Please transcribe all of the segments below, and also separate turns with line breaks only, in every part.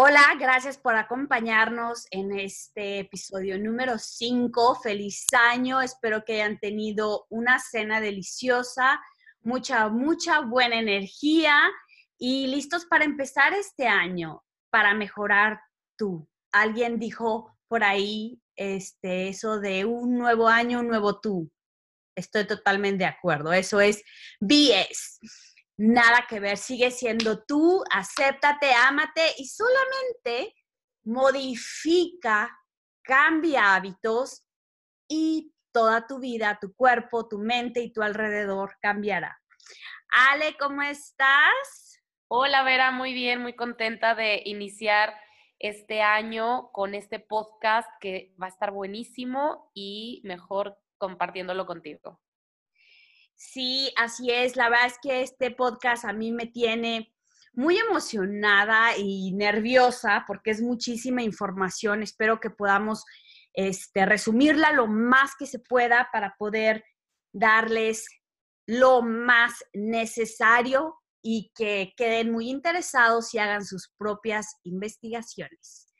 Hola, gracias por acompañarnos en este episodio número 5. Feliz año, espero que hayan tenido una cena deliciosa, mucha, mucha buena energía y listos para empezar este año, para mejorar tú. Alguien dijo por ahí este, eso de un nuevo año, un nuevo tú. Estoy totalmente de acuerdo, eso es BS nada que ver, sigue siendo tú, acéptate, ámate y solamente modifica, cambia hábitos y toda tu vida, tu cuerpo, tu mente y tu alrededor cambiará. Ale, ¿cómo estás?
Hola Vera, muy bien, muy contenta de iniciar este año con este podcast que va a estar buenísimo y mejor compartiéndolo contigo.
Sí, así es. La verdad es que este podcast a mí me tiene muy emocionada y nerviosa porque es muchísima información. Espero que podamos este, resumirla lo más que se pueda para poder darles lo más necesario y que queden muy interesados y hagan sus propias investigaciones.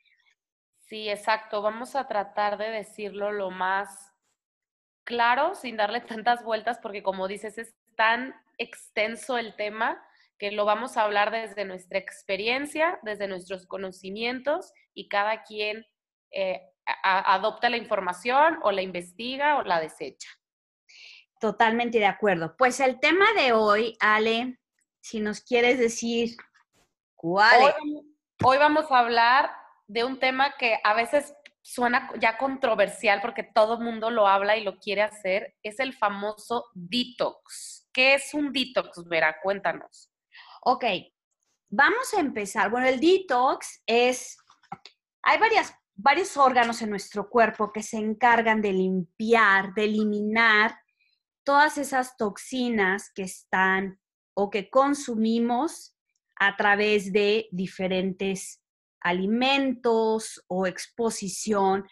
Sí, exacto. Vamos a tratar de decirlo lo más claro, sin darle tantas vueltas, porque como dices, es tan extenso el tema que lo vamos a hablar desde nuestra experiencia, desde nuestros conocimientos y cada quien eh, adopta la información o la investiga o la desecha.
Totalmente de acuerdo. Pues el tema de hoy, Ale, si nos quieres decir cuál
Hoy, hoy vamos a hablar de un tema que a veces suena ya controversial porque todo mundo lo habla y lo quiere hacer, es el famoso detox. ¿Qué es un detox, Vera? Cuéntanos.
Ok, vamos a empezar. Bueno, el detox es, hay varias, varios órganos en nuestro cuerpo que se encargan de limpiar, de eliminar todas esas toxinas que están o que consumimos a través de diferentes alimentos o exposición.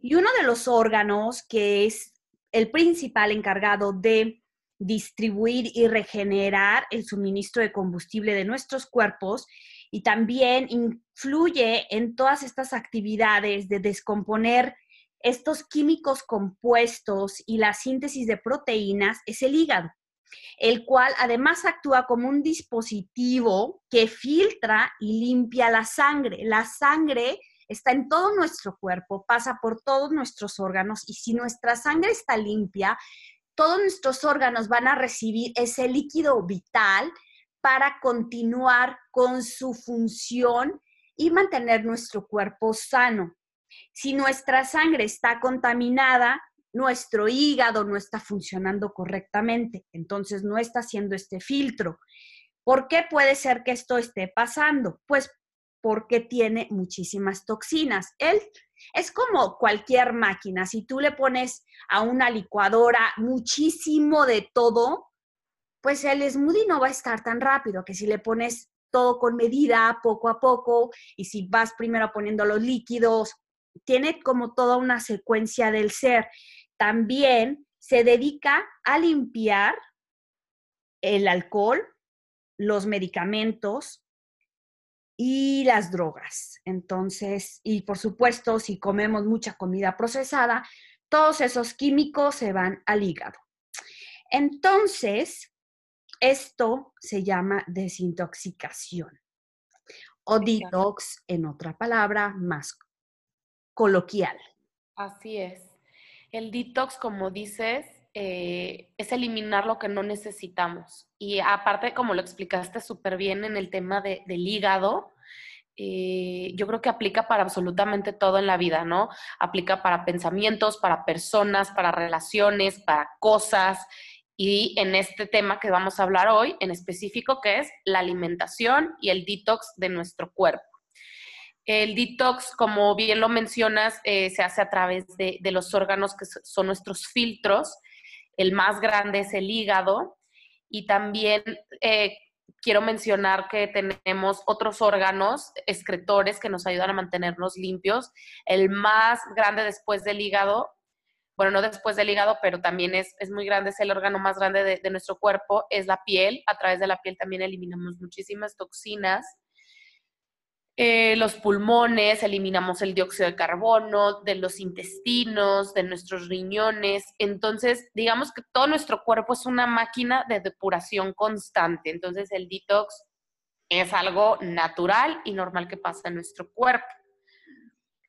Y uno de los órganos que es el principal encargado de distribuir y regenerar el suministro de combustible de nuestros cuerpos y también influye en todas estas actividades de descomponer estos químicos compuestos y la síntesis de proteínas es el hígado el cual además actúa como un dispositivo que filtra y limpia la sangre. La sangre está en todo nuestro cuerpo, pasa por todos nuestros órganos y si nuestra sangre está limpia, todos nuestros órganos van a recibir ese líquido vital para continuar con su función y mantener nuestro cuerpo sano. Si nuestra sangre está contaminada, nuestro hígado no está funcionando correctamente, entonces no está haciendo este filtro. ¿Por qué puede ser que esto esté pasando? Pues porque tiene muchísimas toxinas. Él es como cualquier máquina, si tú le pones a una licuadora muchísimo de todo, pues el smoothie no va a estar tan rápido que si le pones todo con medida, poco a poco, y si vas primero poniendo los líquidos, tiene como toda una secuencia del ser también se dedica a limpiar el alcohol, los medicamentos y las drogas. Entonces, y por supuesto, si comemos mucha comida procesada, todos esos químicos se van al hígado. Entonces, esto se llama desintoxicación o detox en otra palabra más coloquial.
Así es. El detox, como dices, eh, es eliminar lo que no necesitamos. Y aparte, como lo explicaste súper bien en el tema del hígado, eh, yo creo que aplica para absolutamente todo en la vida, ¿no? Aplica para pensamientos, para personas, para relaciones, para cosas. Y en este tema que vamos a hablar hoy, en específico, que es la alimentación y el detox de nuestro cuerpo. El detox, como bien lo mencionas, eh, se hace a través de, los órganos que son nuestros filtros el más grande es el hígado y también eh, quiero mencionar que tenemos otros órganos excretores que nos ayudan a mantenernos limpios. El más grande después del hígado, bueno, no después del hígado, pero también es, muy grande, es el órgano más grande de, de nuestro cuerpo, es la piel. A través de la piel también eliminamos muchísimas toxinas. Eh, los pulmones, eliminamos el dióxido de carbono, de los intestinos, de nuestros riñones. Entonces, digamos que todo nuestro cuerpo es una máquina de depuración constante. Entonces, el detox es algo natural y normal que pasa en nuestro cuerpo.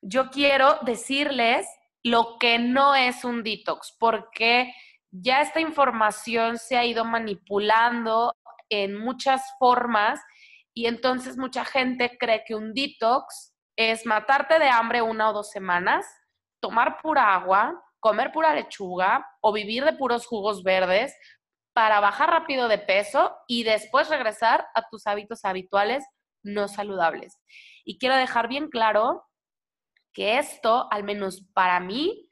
Yo quiero decirles lo que no es un detox, porque ya esta información se ha ido manipulando en muchas formas y entonces mucha gente cree que un detox es matarte de hambre una o dos semanas, tomar pura agua, comer pura lechuga o vivir de puros jugos verdes para bajar rápido de peso y después regresar a tus hábitos habituales no saludables. Y quiero dejar bien claro que esto, al menos para mí,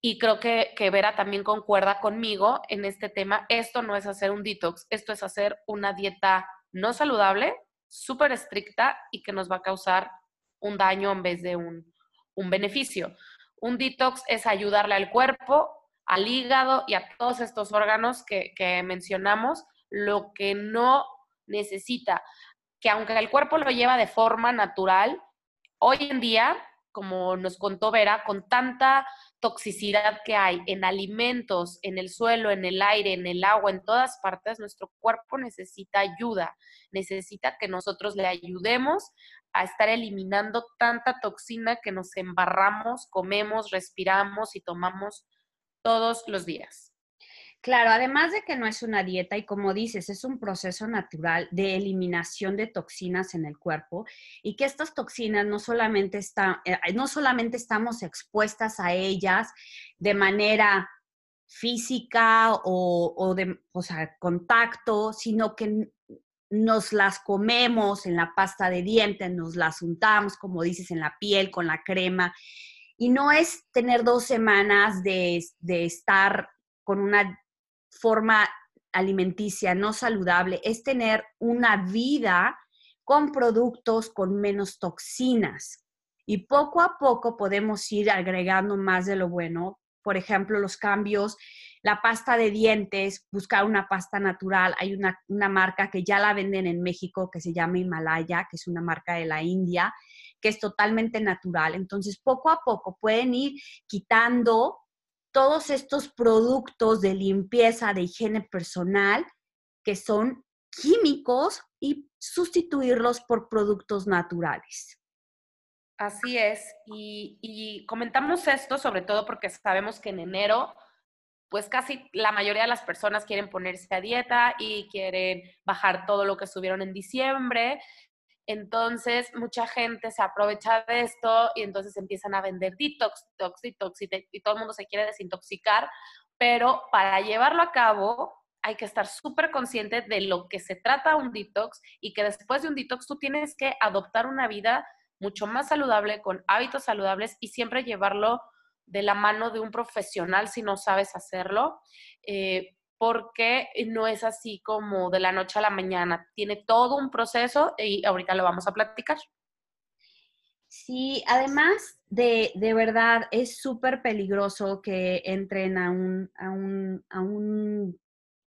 y creo que, que Vera también concuerda conmigo en este tema, esto no es hacer un detox, esto es hacer una dieta no saludable, súper estricta y que nos va a causar un daño en vez de un, beneficio. Un detox es ayudarle al cuerpo, al hígado y a todos estos órganos que, que mencionamos, lo que no necesita, que aunque el cuerpo lo lleva de forma natural, hoy en día, como nos contó Vera, con tanta toxicidad que hay en alimentos, en el suelo, en el aire, en el agua, en todas partes, nuestro cuerpo necesita ayuda, necesita que nosotros le ayudemos a estar eliminando tanta toxina que nos embarramos, comemos, respiramos y tomamos todos los días.
Claro, además de que no es una dieta y como dices, es un proceso natural de eliminación de toxinas en el cuerpo y que estas toxinas no solamente, eh, no solamente estamos expuestas a ellas de manera física o, de o sea, contacto, sino que nos las comemos en la pasta de dientes, nos las untamos, como dices, en la piel, con la crema. Y no es tener dos semanas de, de estar con una forma alimenticia no saludable es tener una vida con productos con menos toxinas. Y poco a poco podemos ir agregando más de lo bueno. Por ejemplo, los cambios, la pasta de dientes, buscar una pasta natural. Hay una, una marca que ya la venden en México que se llama Himalaya, que es una marca de la India, que es totalmente natural. Entonces, poco a poco pueden ir quitando todos estos productos de limpieza, de higiene personal, que son químicos y sustituirlos por productos naturales.
Así es, y, comentamos esto sobre todo porque sabemos que en enero, pues casi la mayoría de las personas quieren ponerse a dieta y quieren bajar todo lo que subieron en diciembre, entonces, mucha gente se aprovecha de esto y entonces empiezan a vender detox, detox, detox y, todo el mundo se quiere desintoxicar, pero para llevarlo a cabo hay que estar súper consciente de lo que se trata un detox y que después de un detox tú tienes que adoptar una vida mucho más saludable, con hábitos saludables y siempre llevarlo de la mano de un profesional si no sabes hacerlo. Eh, porque no es así como de la noche a la mañana. Tiene todo un proceso y ahorita lo vamos a platicar.
Sí, además de, de verdad es súper peligroso que entren a un, a, un, a un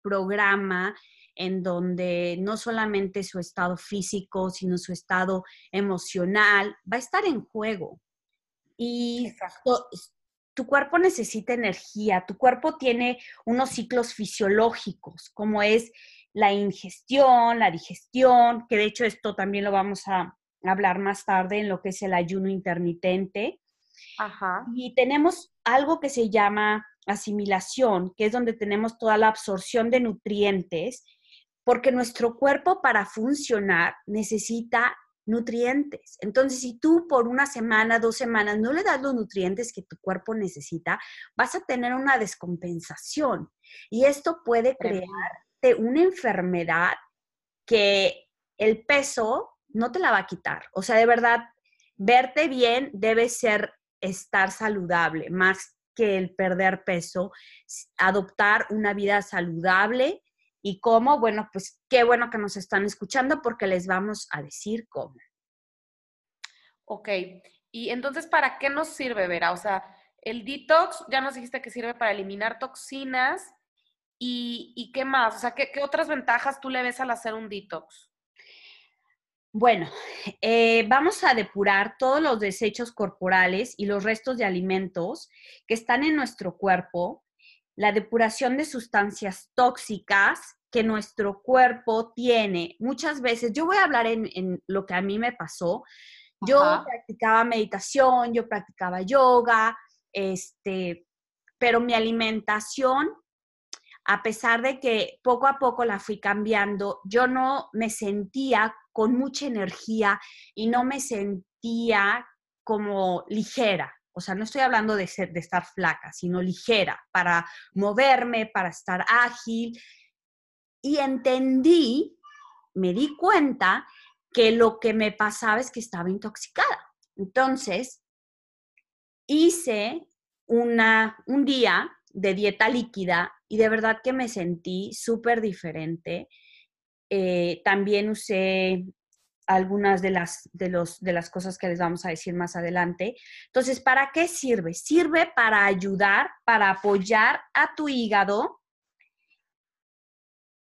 programa en donde no solamente su estado físico, sino su estado emocional va a estar en juego. Y tu cuerpo necesita energía, tu cuerpo tiene unos ciclos fisiológicos, como es la ingestión, la digestión, que de hecho esto también lo vamos a hablar más tarde en lo que es el ayuno intermitente. Ajá. Y tenemos algo que se llama asimilación, que es donde tenemos toda la absorción de nutrientes, porque nuestro cuerpo para funcionar necesita nutrientes. Entonces, si tú por una semana, dos semanas no le das los nutrientes que tu cuerpo necesita, vas a tener una descompensación. Y esto puede crearte una enfermedad que el peso no te la va a quitar. O sea, de verdad, verte bien debe ser estar saludable, más que el perder peso, adoptar una vida saludable. ¿Y cómo? Bueno, pues qué bueno que nos están escuchando porque les vamos a decir cómo.
Ok, y entonces, ¿para qué nos sirve, Vera? O sea, el detox, ya nos dijiste que sirve para eliminar toxinas. ¿Y, qué más? O sea, ¿qué, ¿qué, otras ventajas tú le ves al hacer un detox?
Bueno, eh, vamos a depurar todos los desechos corporales y los restos de alimentos que están en nuestro cuerpo, la depuración de sustancias tóxicas que nuestro cuerpo tiene. Muchas veces, yo voy a hablar en, en lo que a mí me pasó. Yo practicaba meditación, yo practicaba yoga, este, pero mi alimentación, a pesar de que poco a poco la fui cambiando, yo no me sentía con mucha energía y no me sentía como ligera. O sea, no estoy hablando de, ser, de estar flaca, sino ligera, para moverme, para estar ágil. Y entendí, me di cuenta que lo que me pasaba es que estaba intoxicada. Entonces, hice una, un día de dieta líquida y de verdad que me sentí súper diferente. Eh, también usé algunas de las, de, los, de las cosas que les vamos a decir más adelante. Entonces, ¿para qué sirve? Sirve para ayudar, para apoyar a tu hígado,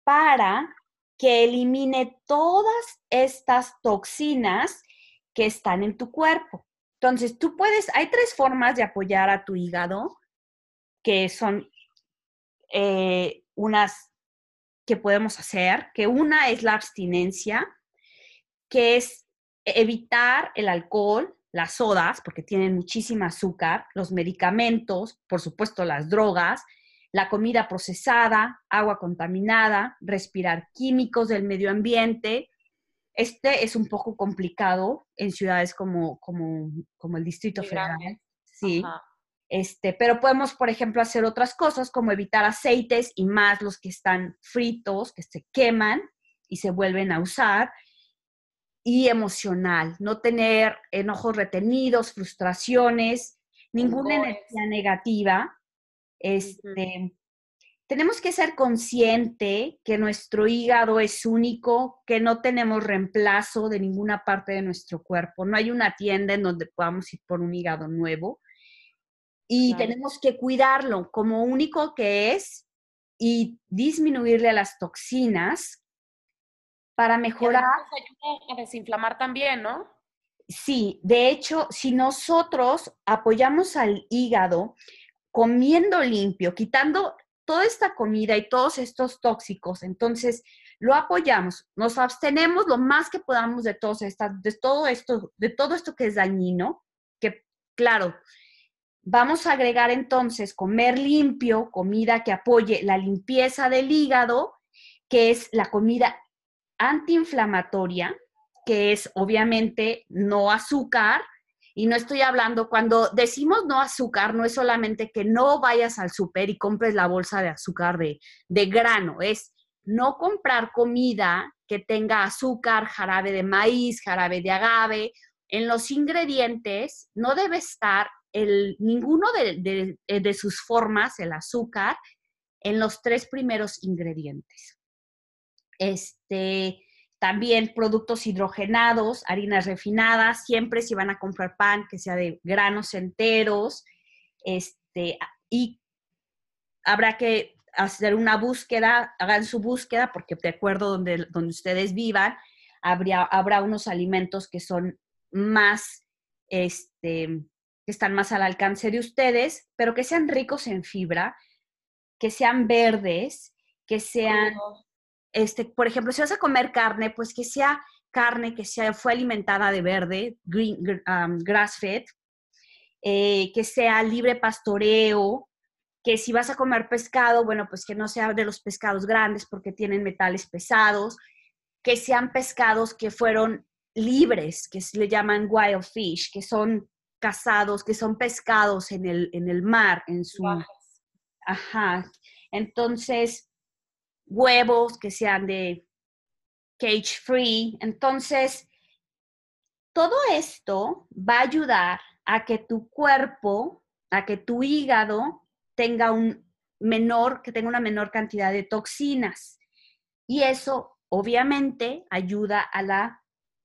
para que elimine todas estas toxinas que están en tu cuerpo. Entonces, tú puedes, hay tres formas de apoyar a tu hígado, que son eh, unas que podemos hacer, que una es la abstinencia, que es evitar el alcohol, las sodas, porque tienen muchísima azúcar, los medicamentos, por supuesto las drogas, la comida procesada, agua contaminada, respirar químicos del medio ambiente. Este es un poco complicado en ciudades como, como, como el Distrito Federal. Sí. Este, pero podemos, por ejemplo, hacer otras cosas como evitar aceites y más los que están fritos, que se queman y se vuelven a usar. Y emocional, no tener enojos retenidos, frustraciones, ninguna energía negativa este, Tenemos que ser consciente que nuestro hígado es único, que no tenemos reemplazo de ninguna parte de nuestro cuerpo. No hay una tienda en donde podamos ir por un hígado nuevo. Y tenemos que cuidarlo como único que es y disminuirle a las toxinas para mejorar.
a desinflamar también, ¿no?
Sí, de hecho, si nosotros apoyamos al hígado, comiendo limpio, quitando toda esta comida y todos estos tóxicos. Entonces, lo apoyamos, nos abstenemos lo más que podamos de, todos estas, de todo esto, de todo esto que es dañino, que claro, vamos a agregar entonces comer limpio, comida que apoye la limpieza del hígado, que es la comida antiinflamatoria, que es obviamente no azúcar, y no estoy hablando, cuando decimos no azúcar, no es solamente que no vayas al súper y compres la bolsa de azúcar de, de grano, es no comprar comida que tenga azúcar, jarabe de maíz, jarabe de agave. En los ingredientes no debe estar el, ninguno de, de, de sus formas, el azúcar, en los tres primeros ingredientes. Este, también productos hidrogenados, harinas refinadas, siempre si van a comprar pan, que sea de granos enteros, este, y habrá que hacer una búsqueda, hagan su búsqueda, porque de acuerdo donde, donde ustedes vivan, habría, habrá unos alimentos que son más, este, que están más al alcance de ustedes, pero que sean ricos en fibra, que sean verdes, que sean este, por ejemplo, si vas a comer carne, pues que sea carne que sea, fue alimentada de verde, green, um, grass fed, eh, que sea libre pastoreo, que si vas a comer pescado, bueno, pues que no sea de los pescados grandes porque tienen metales pesados, que sean pescados que fueron libres, que se le llaman wild fish, que son cazados, que son pescados en el, en el mar, en su... Ajá. Entonces, huevos que sean de cage free. Entonces, todo esto va a ayudar a que tu cuerpo, a que tu hígado tenga un menor, que tenga una menor cantidad de toxinas. Y eso obviamente ayuda a la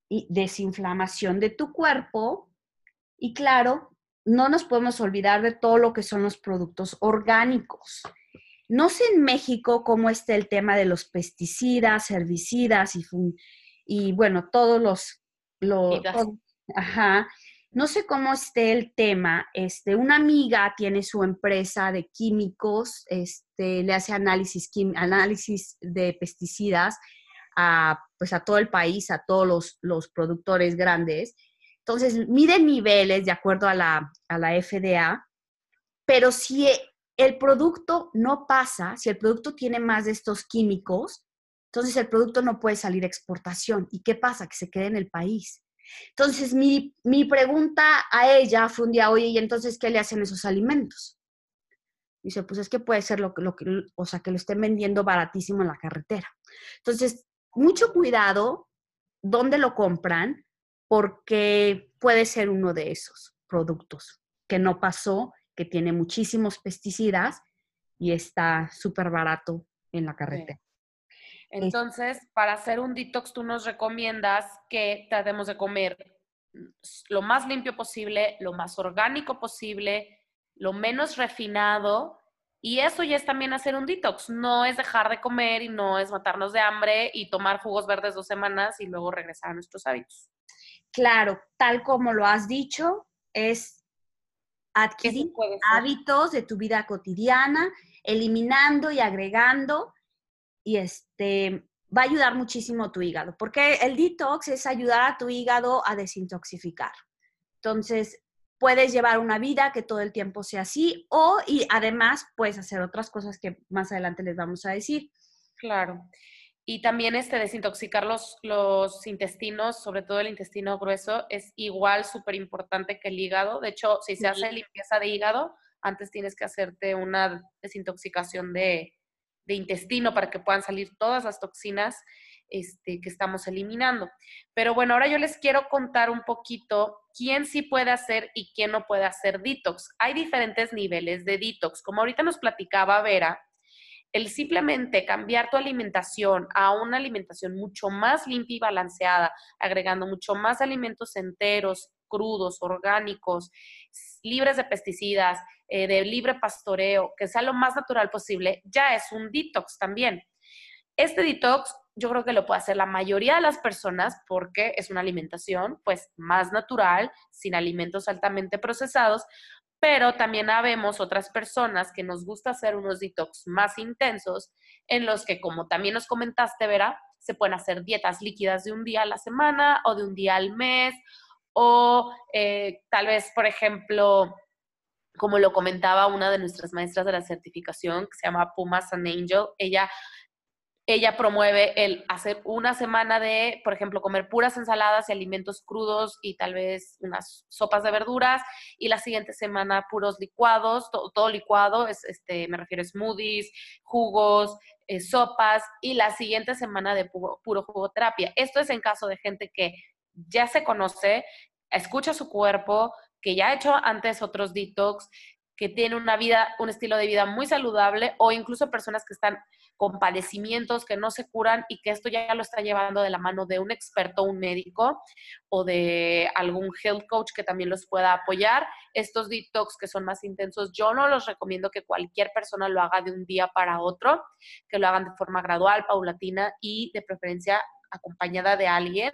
desinflamación de tu cuerpo. Y claro, no nos podemos olvidar de todo lo que son los productos orgánicos. No sé en México cómo está el tema de los pesticidas, herbicidas y, y bueno, todos los... los ajá. No sé cómo esté el tema. Este, una amiga tiene su empresa de químicos, este, le hace análisis, análisis de pesticidas a, pues a todo el país, a todos los, los productores grandes. Entonces, mide niveles de acuerdo a la, a la FDA, pero si el producto no pasa, si el producto tiene más de estos químicos, entonces el producto no puede salir a exportación. ¿Y qué pasa? Que se quede en el país. Entonces, mi, mi pregunta a ella fue un día, oye, ¿y entonces qué le hacen esos alimentos? Dice, pues es que puede ser lo, lo que, o sea, que lo estén vendiendo baratísimo en la carretera. Entonces, mucho cuidado dónde lo compran, porque puede ser uno de esos productos que no pasó, que tiene muchísimos pesticidas y está súper barato en la carretera.
Entonces, para hacer un detox, tú nos recomiendas que tratemos de comer lo más limpio posible, lo más orgánico posible, lo menos refinado. Y eso ya es también hacer un detox. No es dejar de comer y no es matarnos de hambre y tomar jugos verdes dos semanas y luego regresar a nuestros hábitos.
Claro, tal como lo has dicho, es adquirir hábitos de tu vida cotidiana, eliminando y agregando y este va a ayudar muchísimo tu hígado, porque el detox es ayudar a tu hígado a desintoxicar. Entonces, puedes llevar una vida que todo el tiempo sea así o y además puedes hacer otras cosas que más adelante les vamos a decir.
Claro. Y también este desintoxicar los, los intestinos, sobre todo el intestino grueso, es igual súper importante que el hígado. De hecho, si se hace limpieza de hígado, antes tienes que hacerte una desintoxicación de, de intestino para que puedan salir todas las toxinas este, que estamos eliminando. Pero bueno, ahora yo les quiero contar un poquito quién sí puede hacer y quién no puede hacer detox. Hay diferentes niveles de detox. Como ahorita nos platicaba Vera, el simplemente cambiar tu alimentación a una alimentación mucho más limpia y balanceada, agregando mucho más alimentos enteros, crudos, orgánicos, libres de pesticidas, eh, de libre pastoreo, que sea lo más natural posible, ya es un detox también. Este detox yo creo que lo puede hacer la mayoría de las personas porque es una alimentación pues más natural, sin alimentos altamente procesados, pero también habemos otras personas que nos gusta hacer unos detox más intensos en los que, como también nos comentaste, Vera, se pueden hacer dietas líquidas de un día a la semana o de un día al mes o eh, tal vez, por ejemplo, como lo comentaba una de nuestras maestras de la certificación, que se llama Pumas and Angel, ella, ella promueve el hacer una semana de, por ejemplo, comer puras ensaladas y alimentos crudos y tal vez unas sopas de verduras, y la siguiente semana puros licuados, todo, licuado, es, este, me refiero a smoothies, jugos, eh, sopas, y la siguiente semana de puro, puro jugoterapia. Esto es en caso de gente que ya se conoce, escucha su cuerpo, que ya ha hecho antes otros detox, que tiene una vida, un estilo de vida muy saludable o incluso personas que están con padecimientos que no se curan y que esto ya lo está llevando de la mano de un experto, un médico o de algún health coach que también los pueda apoyar. Estos detox que son más intensos, yo no los recomiendo que cualquier persona lo haga de un día para otro, que lo hagan de forma gradual, paulatina y de preferencia acompañada de alguien.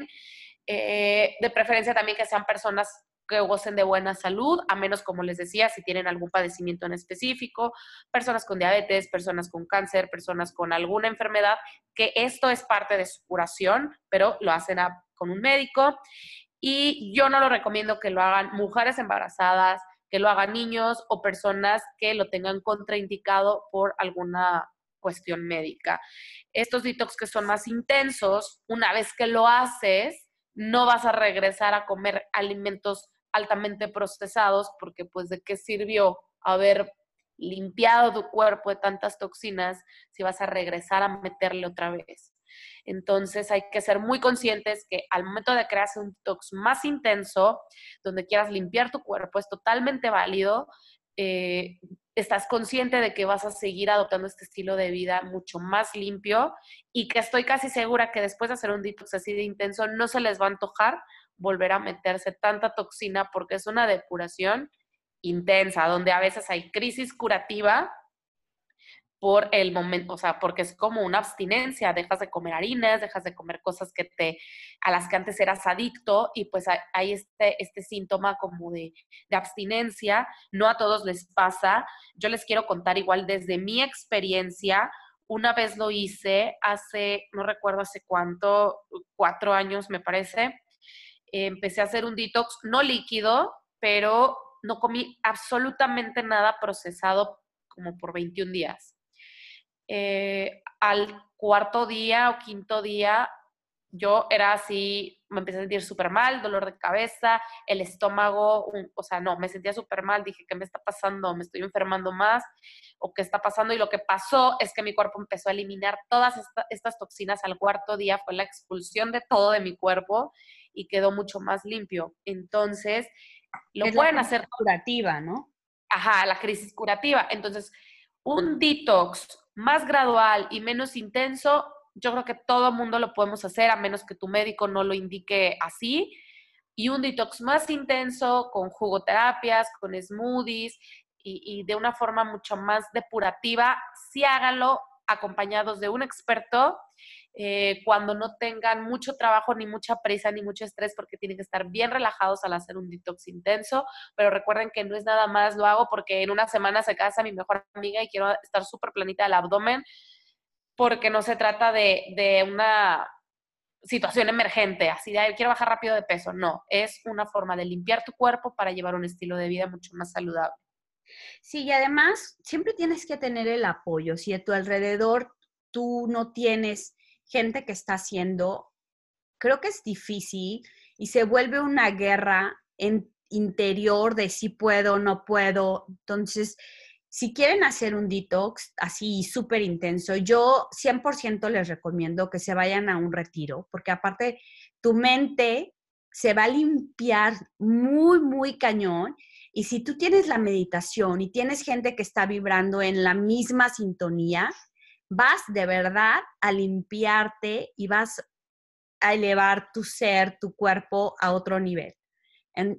Eh, de preferencia también que sean personas que gocen de buena salud, a menos, como les decía, si tienen algún padecimiento en específico, personas con diabetes, personas con cáncer, personas con alguna enfermedad, que esto es parte de su curación, pero lo hacen con un médico. Y yo no lo recomiendo que lo hagan mujeres embarazadas, que lo hagan niños o personas que lo tengan contraindicado por alguna cuestión médica. Estos detox que son más intensos, una vez que lo haces, no vas a regresar a comer alimentos altamente procesados, porque pues de qué sirvió haber limpiado tu cuerpo de tantas toxinas si vas a regresar a meterle otra vez. Entonces hay que ser muy conscientes que al momento de crearse un detox más intenso, donde quieras limpiar tu cuerpo, es totalmente válido eh, estás consciente de que vas a seguir adoptando este estilo de vida mucho más limpio y que estoy casi segura que después de hacer un detox así de intenso no se les va a antojar volver a meterse tanta toxina porque es una depuración intensa, donde a veces hay crisis curativa por el momento, o sea, porque es como una abstinencia, dejas de comer harinas, dejas de comer cosas que te, a las que antes eras adicto y pues hay este, este síntoma como de, de abstinencia, no a todos les pasa, yo les quiero contar igual desde mi experiencia, una vez lo hice hace, no recuerdo hace cuánto, cuatro años me parece, empecé a hacer un detox no líquido, pero no comí absolutamente nada procesado como por 21 días. Eh, al cuarto día o quinto día, yo era así, me empecé a sentir súper mal, dolor de cabeza, el estómago, o sea, no, me sentía súper mal, dije, ¿qué me está pasando? ¿Me estoy enfermando más? ¿O qué está pasando? Y lo que pasó es que mi cuerpo empezó a eliminar todas estas toxinas al cuarto día, fue la expulsión de todo de mi cuerpo y quedó mucho más limpio. Entonces, lo pueden hacer.
Curativa, ¿no?
Ajá, la crisis curativa. Entonces, un detox más gradual y menos intenso, yo creo que todo mundo lo podemos hacer, a menos que tu médico no lo indique así. Y un detox más intenso, con jugoterapias, con smoothies y, y de una forma mucho más depurativa, sí háganlo acompañados de un experto eh, cuando no tengan mucho trabajo, ni mucha prisa, ni mucho estrés, porque tienen que estar bien relajados al hacer un detox intenso. Pero recuerden que no es nada más, lo hago porque en una semana se casa mi mejor amiga y quiero estar súper planita del abdomen, porque no se trata de, de una situación emergente, así de quiero bajar rápido de peso. No, es una forma de limpiar tu cuerpo para llevar un estilo de vida mucho más saludable.
Sí, y además siempre tienes que tener el apoyo. Si a tu alrededor tú no tienes gente que está haciendo, creo que es difícil y se vuelve una guerra en, interior de si puedo o no puedo. Entonces, si quieren hacer un detox así súper intenso, yo 100% les recomiendo que se vayan a un retiro, porque aparte tu mente se va a limpiar muy, muy cañón. Y si tú tienes la meditación y tienes gente que está vibrando en la misma sintonía, vas de verdad a limpiarte y vas a elevar tu ser, tu cuerpo a otro nivel.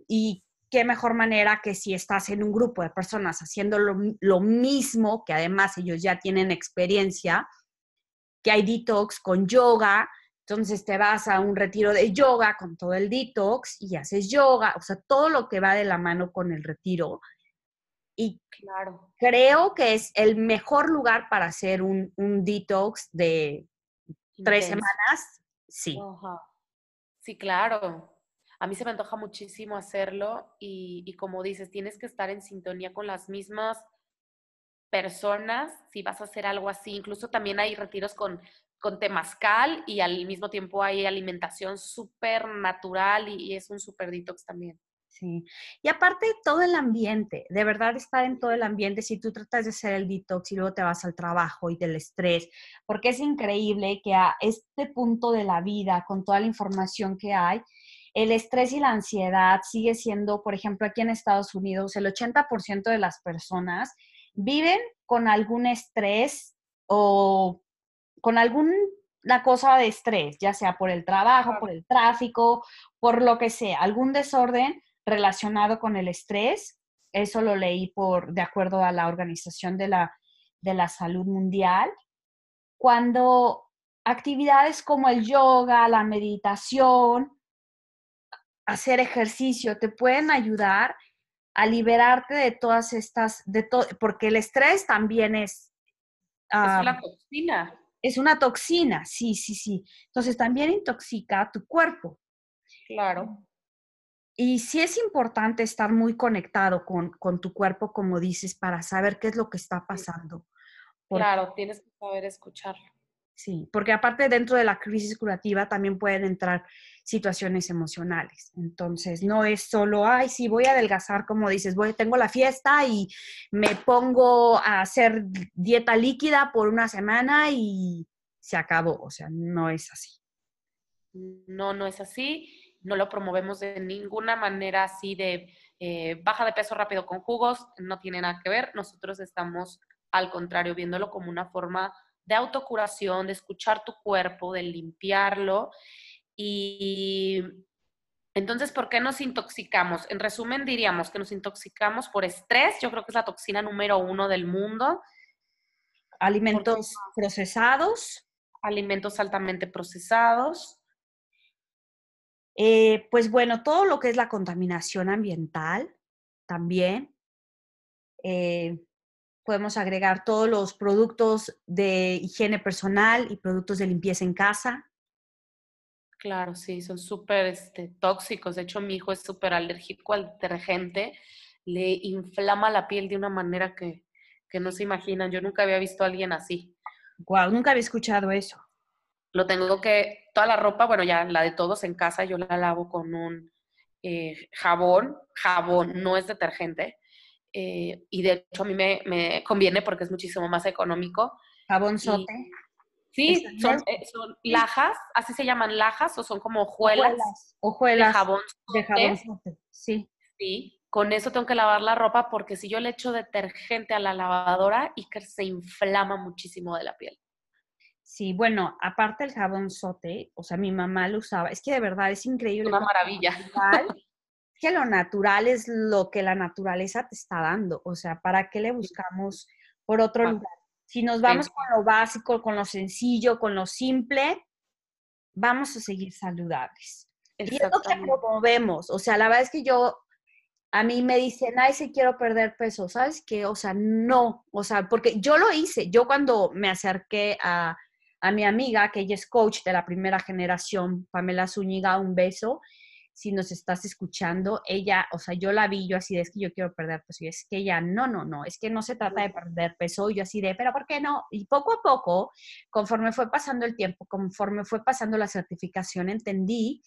y qué mejor manera que si estás en un grupo de personas haciendo lo, mismo, que además ellos ya tienen experiencia, que hay detox con yoga, entonces te vas a un retiro de yoga con todo el detox y haces yoga, o sea, todo lo que va de la mano con el retiro y claro. creo que es el mejor lugar para hacer un, detox de tres semanas. Sí.
Sí, claro. A mí se me antoja muchísimo hacerlo y, y, como dices, tienes que estar en sintonía con las mismas personas si vas a hacer algo así. Incluso también hay retiros con, con temazcal y al mismo tiempo hay alimentación súper natural y, y, es un súper detox también.
Sí. Y aparte todo el ambiente, de verdad estar en todo el ambiente, si tú tratas de hacer el detox y luego te vas al trabajo y del estrés, porque es increíble que a este punto de la vida, con toda la información que hay, el estrés y la ansiedad sigue siendo, por ejemplo, aquí en Estados Unidos, el 80% de las personas viven con algún estrés o con alguna cosa de estrés, ya sea por el trabajo, por el tráfico, por lo que sea, algún desorden relacionado con el estrés. Eso lo leí por, de acuerdo a la Organización de la, de la Salud Mundial. Cuando actividades como el yoga, la meditación, hacer ejercicio te pueden ayudar a liberarte de todas estas, de todo, porque el estrés también es...
es una toxina.
Es una toxina, sí, sí, sí. Entonces también intoxica tu cuerpo.
Claro.
Y sí es importante estar muy conectado con, tu cuerpo, como dices, para saber qué es lo que está pasando.
claro, tienes que saber escucharlo.
Sí, porque aparte dentro de la crisis curativa también pueden entrar situaciones emocionales. Entonces, no es solo, ay, sí, voy a adelgazar, como dices, voy, tengo la fiesta y me pongo a hacer dieta líquida por una semana y se acabó. O sea, no es así.
No, no es así no lo promovemos de ninguna manera así de eh, baja de peso rápido con jugos, no tiene nada que ver. Nosotros estamos, al contrario, viéndolo como una forma de autocuración, de escuchar tu cuerpo, de limpiarlo. Y entonces, ¿por qué nos intoxicamos? En resumen, diríamos que nos intoxicamos por estrés. Yo creo que es la toxina número uno del mundo.
Alimentos procesados.
Alimentos altamente procesados.
Eh, pues bueno, todo lo que es la contaminación ambiental también. Eh, podemos agregar todos los productos de higiene personal y productos de limpieza en casa.
Claro, sí, son súper este, tóxicos. De hecho, mi hijo es súper alérgico al detergente. Le inflama la piel de una manera que, que no se imaginan. Yo nunca había visto a alguien así.
Wow, nunca había escuchado eso.
Lo tengo que, toda la ropa, bueno, ya la de todos en casa, yo la lavo con un eh, jabón. Jabón no es detergente. Eh, y de hecho a mí me, me, conviene porque es muchísimo más económico.
Jabón sote.
Sí, son, eh, son, lajas, así se llaman lajas o son como hojuelas.
Hojuelas.
De jabón.
De jabón sote, sí.
Sí, con eso tengo que lavar la ropa porque si yo le echo detergente a la lavadora, Iker se inflama muchísimo de la piel.
Sí, bueno, aparte el jabón sote, o sea, mi mamá lo usaba. Es que de verdad es increíble.
Una maravilla.
Es que lo natural es lo que la naturaleza te está dando. O sea, ¿para qué le buscamos por otro lugar? Si nos vamos con lo básico, con lo sencillo, con lo simple, vamos a seguir saludables. Y es lo que promovemos. O sea, la verdad es que yo, a mí me dicen, ay, si quiero perder peso, ¿sabes qué? O sea, no. O sea, porque yo lo hice. Yo cuando me acerqué a, a mi amiga, que ella es coach de la primera generación, Pamela Zúñiga, un beso, si nos estás escuchando, ella, o sea, yo la vi, yo así de, es que yo quiero perder peso, y es que ella, no, no, no, es que no se trata de perder peso, y yo así de, pero ¿por qué no? Y poco a poco, conforme fue pasando el tiempo, conforme fue pasando la certificación, entendí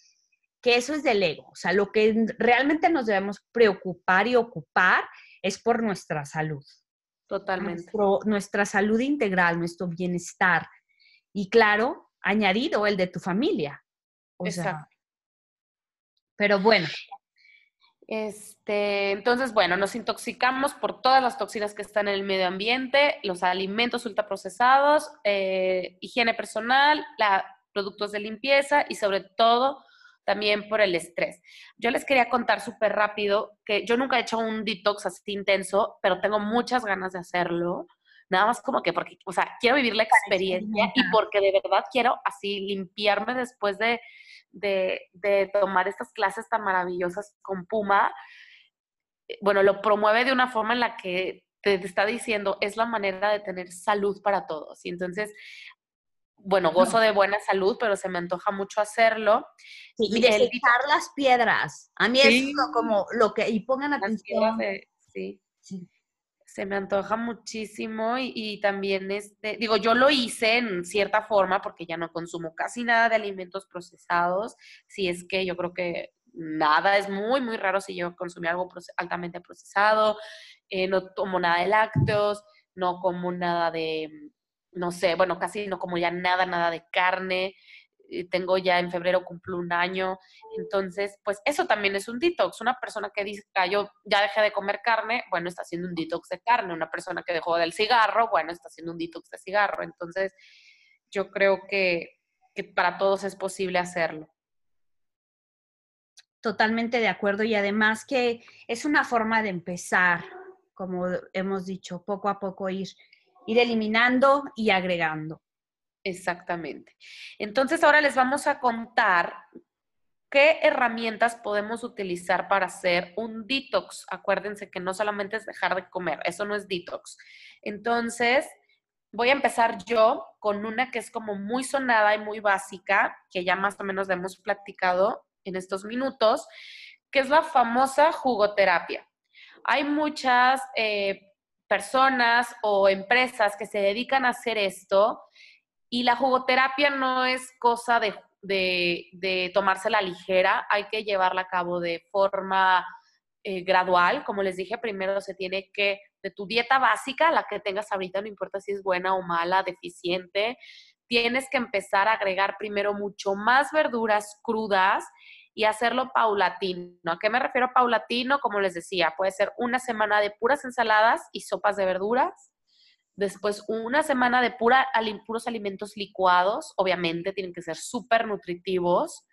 que eso es del ego, o sea, lo que realmente nos debemos preocupar y ocupar es por nuestra salud.
Totalmente.
nuestra salud integral, nuestro bienestar. Y claro, añadido el de tu familia. O Exacto. Pero bueno.
Este, entonces, bueno, nos intoxicamos por todas las toxinas que están en el medio ambiente, los alimentos ultraprocesados, eh, higiene personal, la, productos de limpieza y sobre todo también por el estrés. Yo les quería contar súper rápido que yo nunca he hecho un detox así intenso, pero tengo muchas ganas de hacerlo. Nada más como que porque, o sea, quiero vivir la experiencia y porque de verdad quiero así limpiarme después de de, tomar estas clases tan maravillosas con Puma, eh, bueno, lo promueve de una forma en la que te está diciendo es la manera de tener salud para todos. Y entonces, bueno, gozo de buena salud, pero se me antoja mucho hacerlo.
y desechar las piedras. A mí es como lo que, y pongan atención.
sí. sí se me antoja muchísimo y, también, este, digo, yo lo hice en cierta forma porque ya no consumo casi nada de alimentos procesados, si es que yo creo que nada, es muy, muy raro si yo consumí algo altamente procesado, eh, no tomo nada de lácteos, no como nada de, no sé, bueno, casi no como ya nada, nada de carne, tengo ya en febrero cumplo un año, entonces, pues eso también es un detox. Una persona que dice, ah, yo ya dejé de comer carne, bueno, está haciendo un detox de carne. Una persona que dejó del cigarro, bueno, está haciendo un detox de cigarro. Entonces, yo creo que, que para todos es posible hacerlo.
Totalmente de acuerdo y además que es una forma de empezar, como hemos dicho, poco a poco ir, ir eliminando y agregando.
Exactamente. Entonces ahora les vamos a contar qué herramientas podemos utilizar para hacer un detox. Acuérdense que no solamente es dejar de comer, eso no es detox. Entonces, voy a empezar yo con una que es como muy sonada y muy básica, que ya más o menos hemos platicado en estos minutos, que es la famosa jugoterapia. Hay muchas eh, personas o empresas que se dedican a hacer esto y la jugoterapia no es cosa de, de, tomársela ligera, hay que llevarla a cabo de forma eh, gradual. Como les dije, primero se tiene que, de tu dieta básica, la que tengas ahorita, no importa si es buena o mala, deficiente, tienes que empezar a agregar primero mucho más verduras crudas y hacerlo paulatino. ¿A qué me refiero paulatino? Como les decía, puede ser una semana de puras ensaladas y sopas de verduras, después una semana de pura, puros alimentos licuados, obviamente tienen que ser súper nutritivos,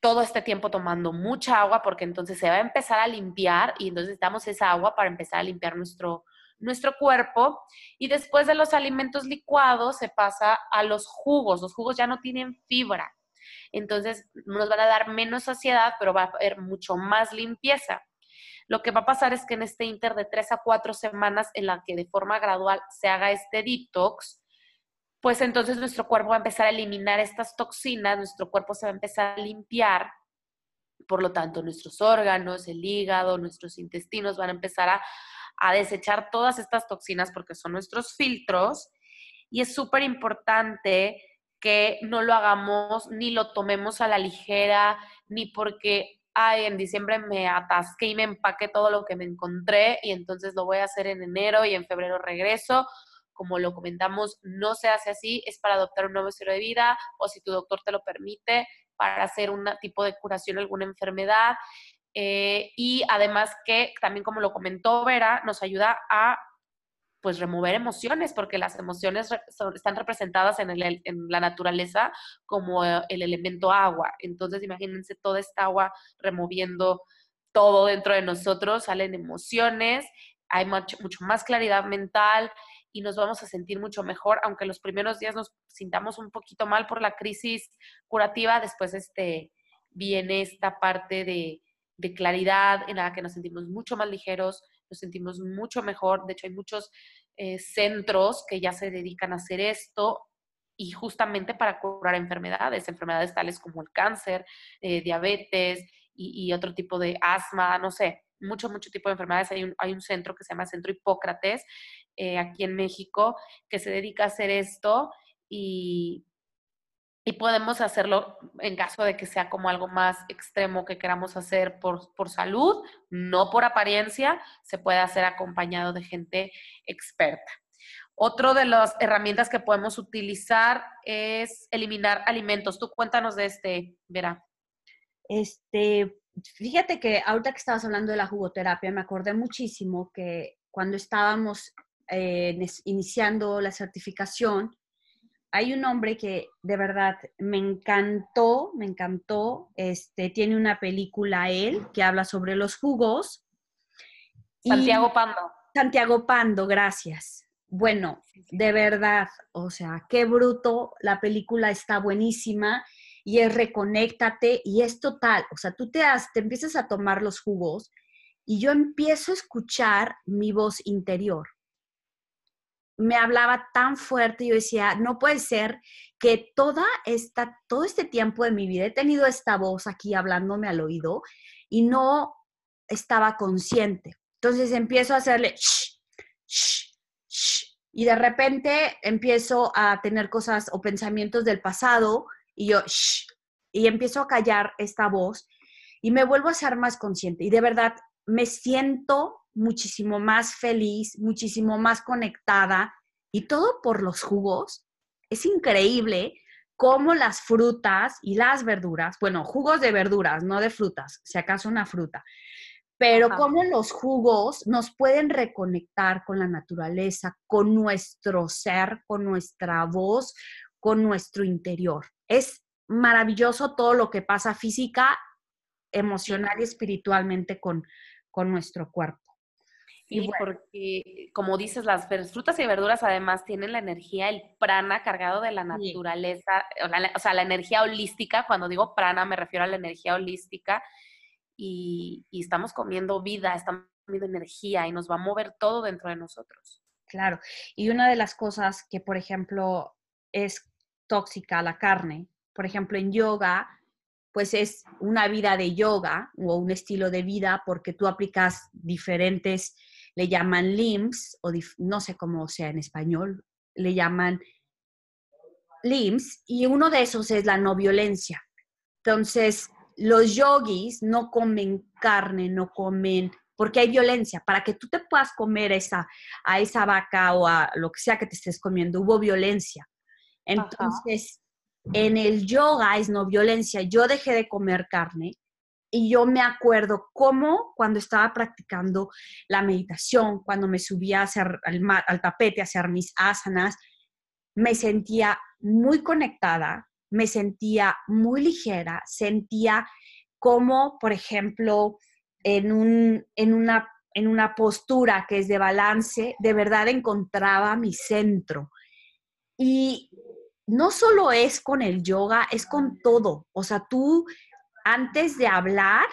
todo este tiempo tomando mucha agua porque entonces se va a empezar a limpiar y entonces necesitamos esa agua para empezar a limpiar nuestro, nuestro cuerpo. Y después de los alimentos licuados se pasa a los jugos. Los jugos ya no tienen fibra. Entonces nos van a dar menos saciedad, pero va a haber mucho más limpieza. Lo que va a pasar es que en este inter de tres a cuatro semanas en la que de forma gradual se haga este detox, pues entonces nuestro cuerpo va a empezar a eliminar estas toxinas, nuestro cuerpo se va a empezar a limpiar, por lo tanto nuestros órganos, el hígado, nuestros intestinos van a empezar a, a desechar todas estas toxinas porque son nuestros filtros. Y es súper importante que no lo hagamos ni lo tomemos a la ligera, ni porque, ay, en diciembre me atasqué y me empaqué todo lo que me encontré y entonces lo voy a hacer en enero y en febrero regreso. Como lo comentamos, no se hace así, es para adoptar un nuevo estilo de vida o si tu doctor te lo permite, para hacer un tipo de curación alguna enfermedad. Eh, y además que también como lo comentó Vera, nos ayuda a pues remover emociones, porque las emociones están representadas en, el, en, la naturaleza como eh, el elemento agua. Entonces, imagínense toda esta agua removiendo todo dentro de nosotros, salen emociones, hay mucho, mucho más claridad mental y nos vamos a sentir mucho mejor, aunque los primeros días nos sintamos un poquito mal por la crisis curativa, después este, viene esta parte de claridad en la que nos sentimos mucho más ligeros, nos sentimos mucho mejor. De hecho, hay muchos eh, centros que ya se dedican a hacer esto y justamente para curar enfermedades, enfermedades tales como el cáncer, eh, diabetes y, otro tipo de asma, no sé, mucho, mucho tipo de enfermedades. Hay un, centro que se llama Centro Hipócrates eh, aquí en México que se dedica a hacer esto y, y podemos hacerlo en caso de que sea como algo más extremo que queramos hacer por, por, salud, no por apariencia, se puede hacer acompañado de gente experta. Otro de las herramientas que podemos utilizar es eliminar alimentos. Tú cuéntanos de este, Vera.
Este, fíjate que ahorita que estabas hablando de la jugoterapia, me acordé muchísimo que cuando estábamos eh, iniciando la certificación, hay un hombre que de verdad me encantó, me encantó. Este tiene una película él que habla sobre los jugos.
Santiago Pando.
Santiago Pando, gracias. Bueno, de verdad, o sea, qué bruto, la película está buenísima y es reconéctate y es total, o sea, tú te, te empiezas a tomar los jugos y yo empiezo a escuchar mi voz interior me hablaba tan fuerte, yo decía, no puede ser que toda esta, todo este tiempo de mi vida he tenido esta voz aquí hablándome al oído y no estaba consciente. Entonces empiezo a hacerle shh, shh, shh, y de repente empiezo a tener cosas o pensamientos del pasado y yo shh, y empiezo a callar esta voz y me vuelvo a ser más consciente y de verdad me siento muchísimo más feliz, muchísimo más conectada y todo por los jugos. Es increíble cómo las frutas y las verduras, bueno, jugos de verduras, no de frutas, si acaso una fruta, pero cómo los jugos nos pueden reconectar con la naturaleza, con nuestro ser, con nuestra voz, con nuestro interior. Es maravilloso todo lo que pasa física, emocional y espiritualmente con, con nuestro cuerpo.
Sí, porque como dices, las frutas y verduras además tienen la energía, el prana cargado de la naturaleza, o, sea, la energía holística, cuando digo prana me refiero a la energía holística, y, y, estamos comiendo vida, estamos comiendo energía y nos va a mover todo dentro de nosotros.
Claro, y una de las cosas que, por ejemplo, es tóxica la carne, por ejemplo, en yoga, pues es una vida de yoga o un estilo de vida porque tú aplicas diferentes le llaman limbs, o no sé cómo sea en español, le llaman limbs, y uno de esos es la no violencia. Entonces, los yogis no comen carne, no comen, porque hay violencia. Para que tú te puedas comer esa, a esa vaca o a lo que sea que te estés comiendo, hubo violencia. Entonces, en el yoga es no violencia. Yo dejé de comer carne y yo me acuerdo cómo cuando estaba practicando la meditación, cuando me subía hacia al, tapete a hacer mis asanas, me sentía muy conectada, me sentía muy ligera, sentía como, por ejemplo, en, un, en, una, en una postura que es de balance, de verdad encontraba mi centro. Y no solo es con el yoga, es con todo. O sea, tú antes de hablar,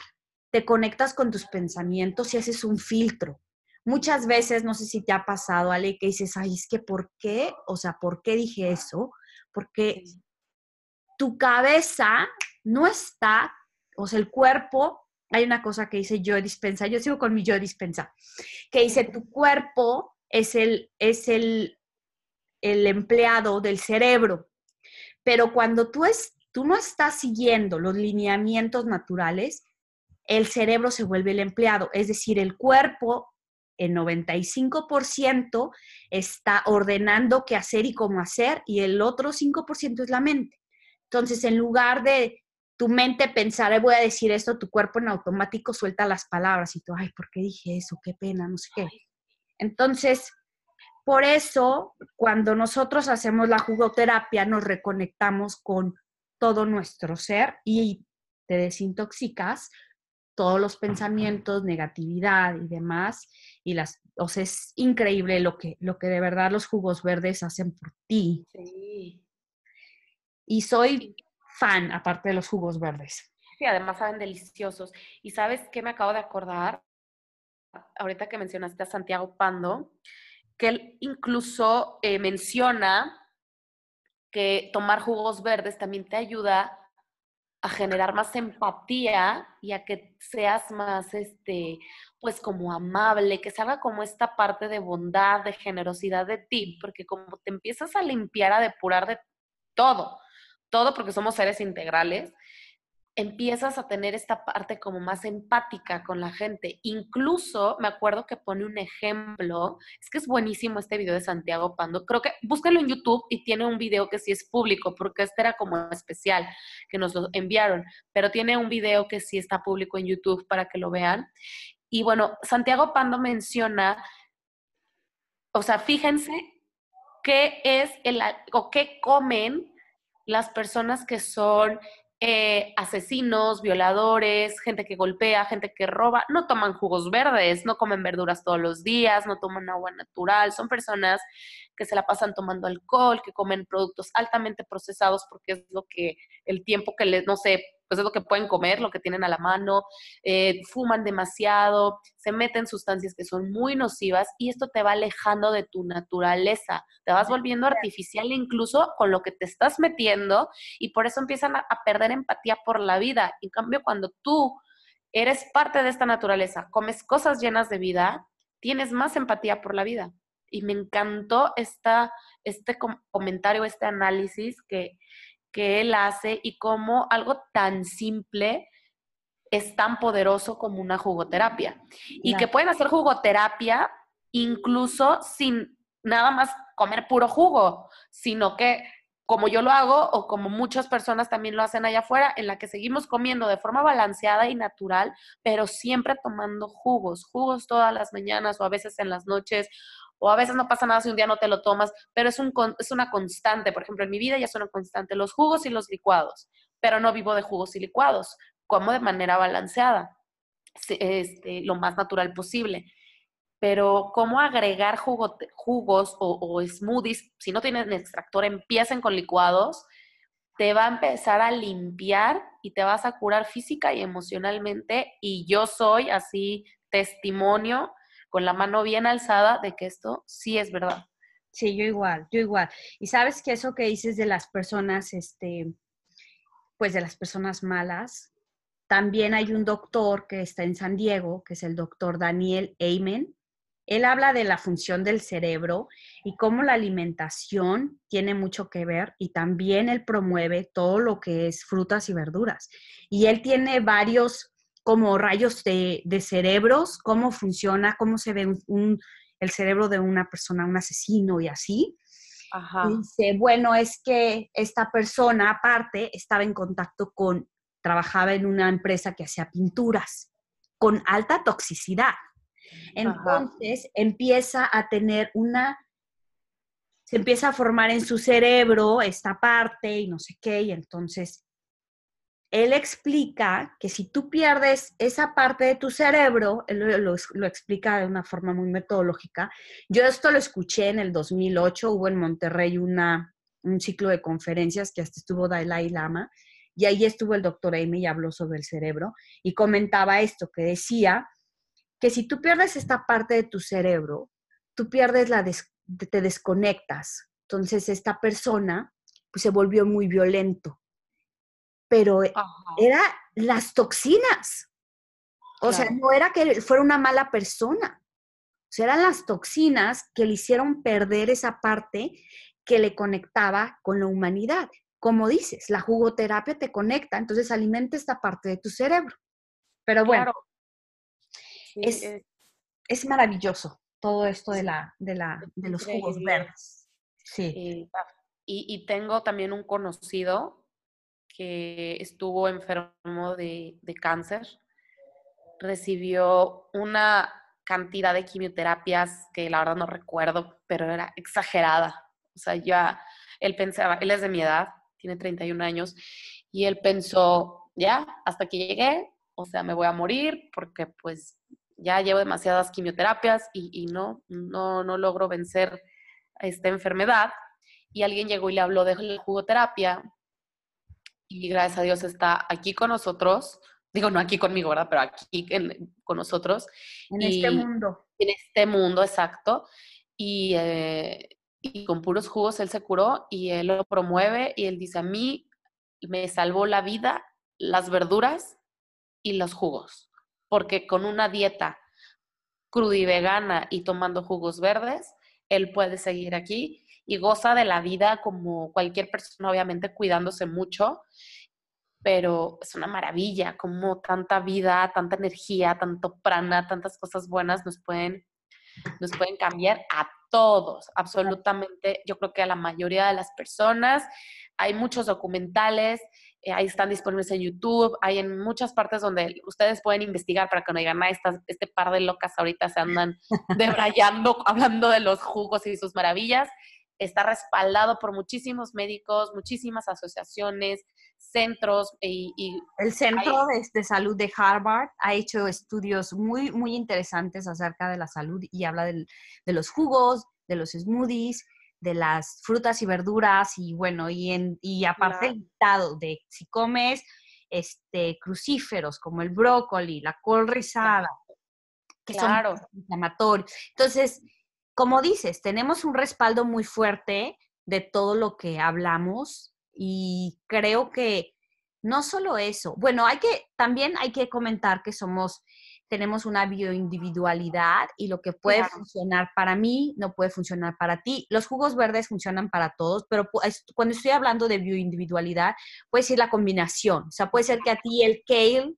te conectas con tus pensamientos y haces un filtro. Muchas veces, no sé si te ha pasado, Ale, que dices, ay, es que ¿por qué? O sea, ¿por qué dije eso? Porque tu cabeza no está, o sea, el cuerpo, hay una cosa que dice yo dispensa, yo sigo con mi yo dispensa, que dice tu cuerpo es el, es el, el empleado del cerebro, pero cuando tú es, tú no estás siguiendo los lineamientos naturales, el cerebro se vuelve el empleado, es decir, el cuerpo en 95% está ordenando qué hacer y cómo hacer y el otro 5% es la mente. Entonces, en lugar de tu mente pensar, voy a decir esto, tu cuerpo en automático suelta las palabras y tú, ay, ¿por qué dije eso? Qué pena, no sé qué. Entonces, por eso, cuando nosotros hacemos la jugoterapia, nos reconectamos con todo nuestro ser y te desintoxicas todos los pensamientos, negatividad y demás. Y las, o sea, es increíble lo que, lo que de verdad los jugos verdes hacen por ti. Sí. Y soy fan, aparte de los jugos verdes.
Sí, además saben deliciosos. Y sabes qué me acabo de acordar, ahorita que mencionaste a Santiago Pando, que él incluso eh, menciona que tomar jugos verdes también te ayuda a generar más empatía y a que seas más, este, pues como amable, que se haga como esta parte de bondad, de generosidad de ti, porque como te empiezas a limpiar, a depurar de todo, todo porque somos seres integrales, empiezas a tener esta parte como más empática con la gente. Incluso me acuerdo que pone un ejemplo, es que es buenísimo este video de Santiago Pando, creo que búscalo en YouTube y tiene un video que sí es público, porque este era como especial, que nos lo enviaron, pero tiene un video que sí está público en YouTube para que lo vean. Y bueno, Santiago Pando menciona, o sea, fíjense qué es el, o qué comen las personas que son eh, asesinos, violadores, gente que golpea, gente que roba, no toman jugos verdes, no comen verduras todos los días, no toman agua natural, son personas que se la pasan tomando alcohol, que comen productos altamente procesados porque es lo que el tiempo que les, no sé, pues es lo que pueden comer, lo que tienen a la mano, eh, fuman demasiado, se meten sustancias que son muy nocivas y esto te va alejando de tu naturaleza, te vas volviendo artificial incluso con lo que te estás metiendo y por eso empiezan a, a perder empatía por la vida. En cambio, cuando tú eres parte de esta naturaleza, comes cosas llenas de vida, tienes más empatía por la vida. Y me encantó esta, este comentario, este análisis que, que él hace y cómo algo tan simple es tan poderoso como una jugoterapia. Y que pueden hacer jugoterapia incluso sin nada más comer puro jugo, sino que como yo lo hago o como muchas personas también lo hacen allá afuera, en la que seguimos comiendo de forma balanceada y natural, pero siempre tomando jugos, jugos todas las mañanas o a veces en las noches o a veces no pasa nada si un día no te lo tomas, pero es, un, es una constante. Por ejemplo, en mi vida ya es una constante los jugos y los licuados, pero no vivo de jugos y licuados, como de manera balanceada, este, lo más natural posible. Pero cómo agregar jugos o, o smoothies, si no tienen extractor, empiecen con licuados, te va a empezar a limpiar y te vas a curar física y emocionalmente. Y yo soy así testimonio con la mano bien alzada de que esto sí es verdad.
Sí, yo igual, yo igual. Y sabes que eso que dices de las personas, este, pues de las personas malas, también hay un doctor que está en San Diego, que es el doctor Daniel Amen. Él habla de la función del cerebro y cómo la alimentación tiene mucho que ver y también él promueve todo lo que es frutas y verduras. Y él tiene varios como rayos de, cerebros, cómo funciona, cómo se ve el cerebro de una persona, un asesino y así. Dice, bueno, es que esta persona aparte estaba en contacto con, trabajaba en una empresa que hacía pinturas con alta toxicidad. Entonces empieza a tener una, se empieza a formar en su cerebro esta parte y no sé qué, y entonces él explica que si tú pierdes esa parte de tu cerebro, él lo, explica de una forma muy metodológica. Yo esto lo escuché en el 2008, hubo en Monterrey una, un ciclo de conferencias que hasta estuvo Dalai Lama, y ahí estuvo el doctor Amy y habló sobre el cerebro, y comentaba esto, que decía que si tú pierdes esta parte de tu cerebro, tú pierdes la, te desconectas. Entonces esta persona pues, se volvió muy violento pero era las toxinas. O sea, no era que fuera una mala persona. O sea, eran las toxinas que le hicieron perder esa parte que le conectaba con la humanidad. Como dices, la jugoterapia te conecta, entonces alimenta esta parte de tu cerebro. Pero bueno, es, maravilloso todo esto de, la, de, la, de los jugos verdes.
Sí. Y, y tengo también un conocido que estuvo enfermo de, cáncer, recibió una cantidad de quimioterapias que la verdad no recuerdo, pero era exagerada. O sea, ya él pensaba, él es de mi edad, tiene 31 años, y él pensó, ya, hasta que llegué, o sea, me voy a morir porque pues ya llevo demasiadas quimioterapias y, y no, no, no logro vencer esta enfermedad. Y alguien llegó y le habló de la jugoterapia y gracias a Dios está aquí con nosotros. Digo, no aquí conmigo, ¿verdad? Pero aquí con nosotros.
En este mundo.
En este mundo, exacto. Y, eh, y con puros jugos él se curó y él lo promueve y él dice, a mí me salvó la vida las verduras y los jugos, porque con una dieta cruda y vegana y tomando jugos verdes, él puede seguir aquí y goza de la vida como cualquier persona, obviamente cuidándose mucho, pero es una maravilla como tanta vida, tanta energía, tanto prana, tantas cosas buenas nos pueden, nos pueden cambiar a todos, absolutamente. Yo creo que a la mayoría de las personas. Hay muchos documentales, eh, ahí están disponibles en YouTube, hay en muchas partes donde ustedes pueden investigar para que no digan, ah, este par de locas ahorita se andan debrayando, hablando de los jugos y sus maravillas está respaldado por muchísimos médicos, muchísimas asociaciones, centros y...
el Centro de, Salud de Harvard ha hecho estudios muy, muy interesantes acerca de la salud y habla de los jugos, de los smoothies, de las frutas y verduras y bueno, y, en, y aparte el listado de si comes este, crucíferos como el brócoli, la col rizada, que son inflamatorios. Entonces, como dices, tenemos un respaldo muy fuerte de todo lo que hablamos y creo que no solo eso, bueno, hay que también hay que comentar que somos tenemos una bioindividualidad y lo que puede funcionar para mí no puede funcionar para ti. Los jugos verdes funcionan para todos, pero cuando estoy hablando de bioindividualidad, puede ser la combinación. O sea, puede ser que a ti el kale,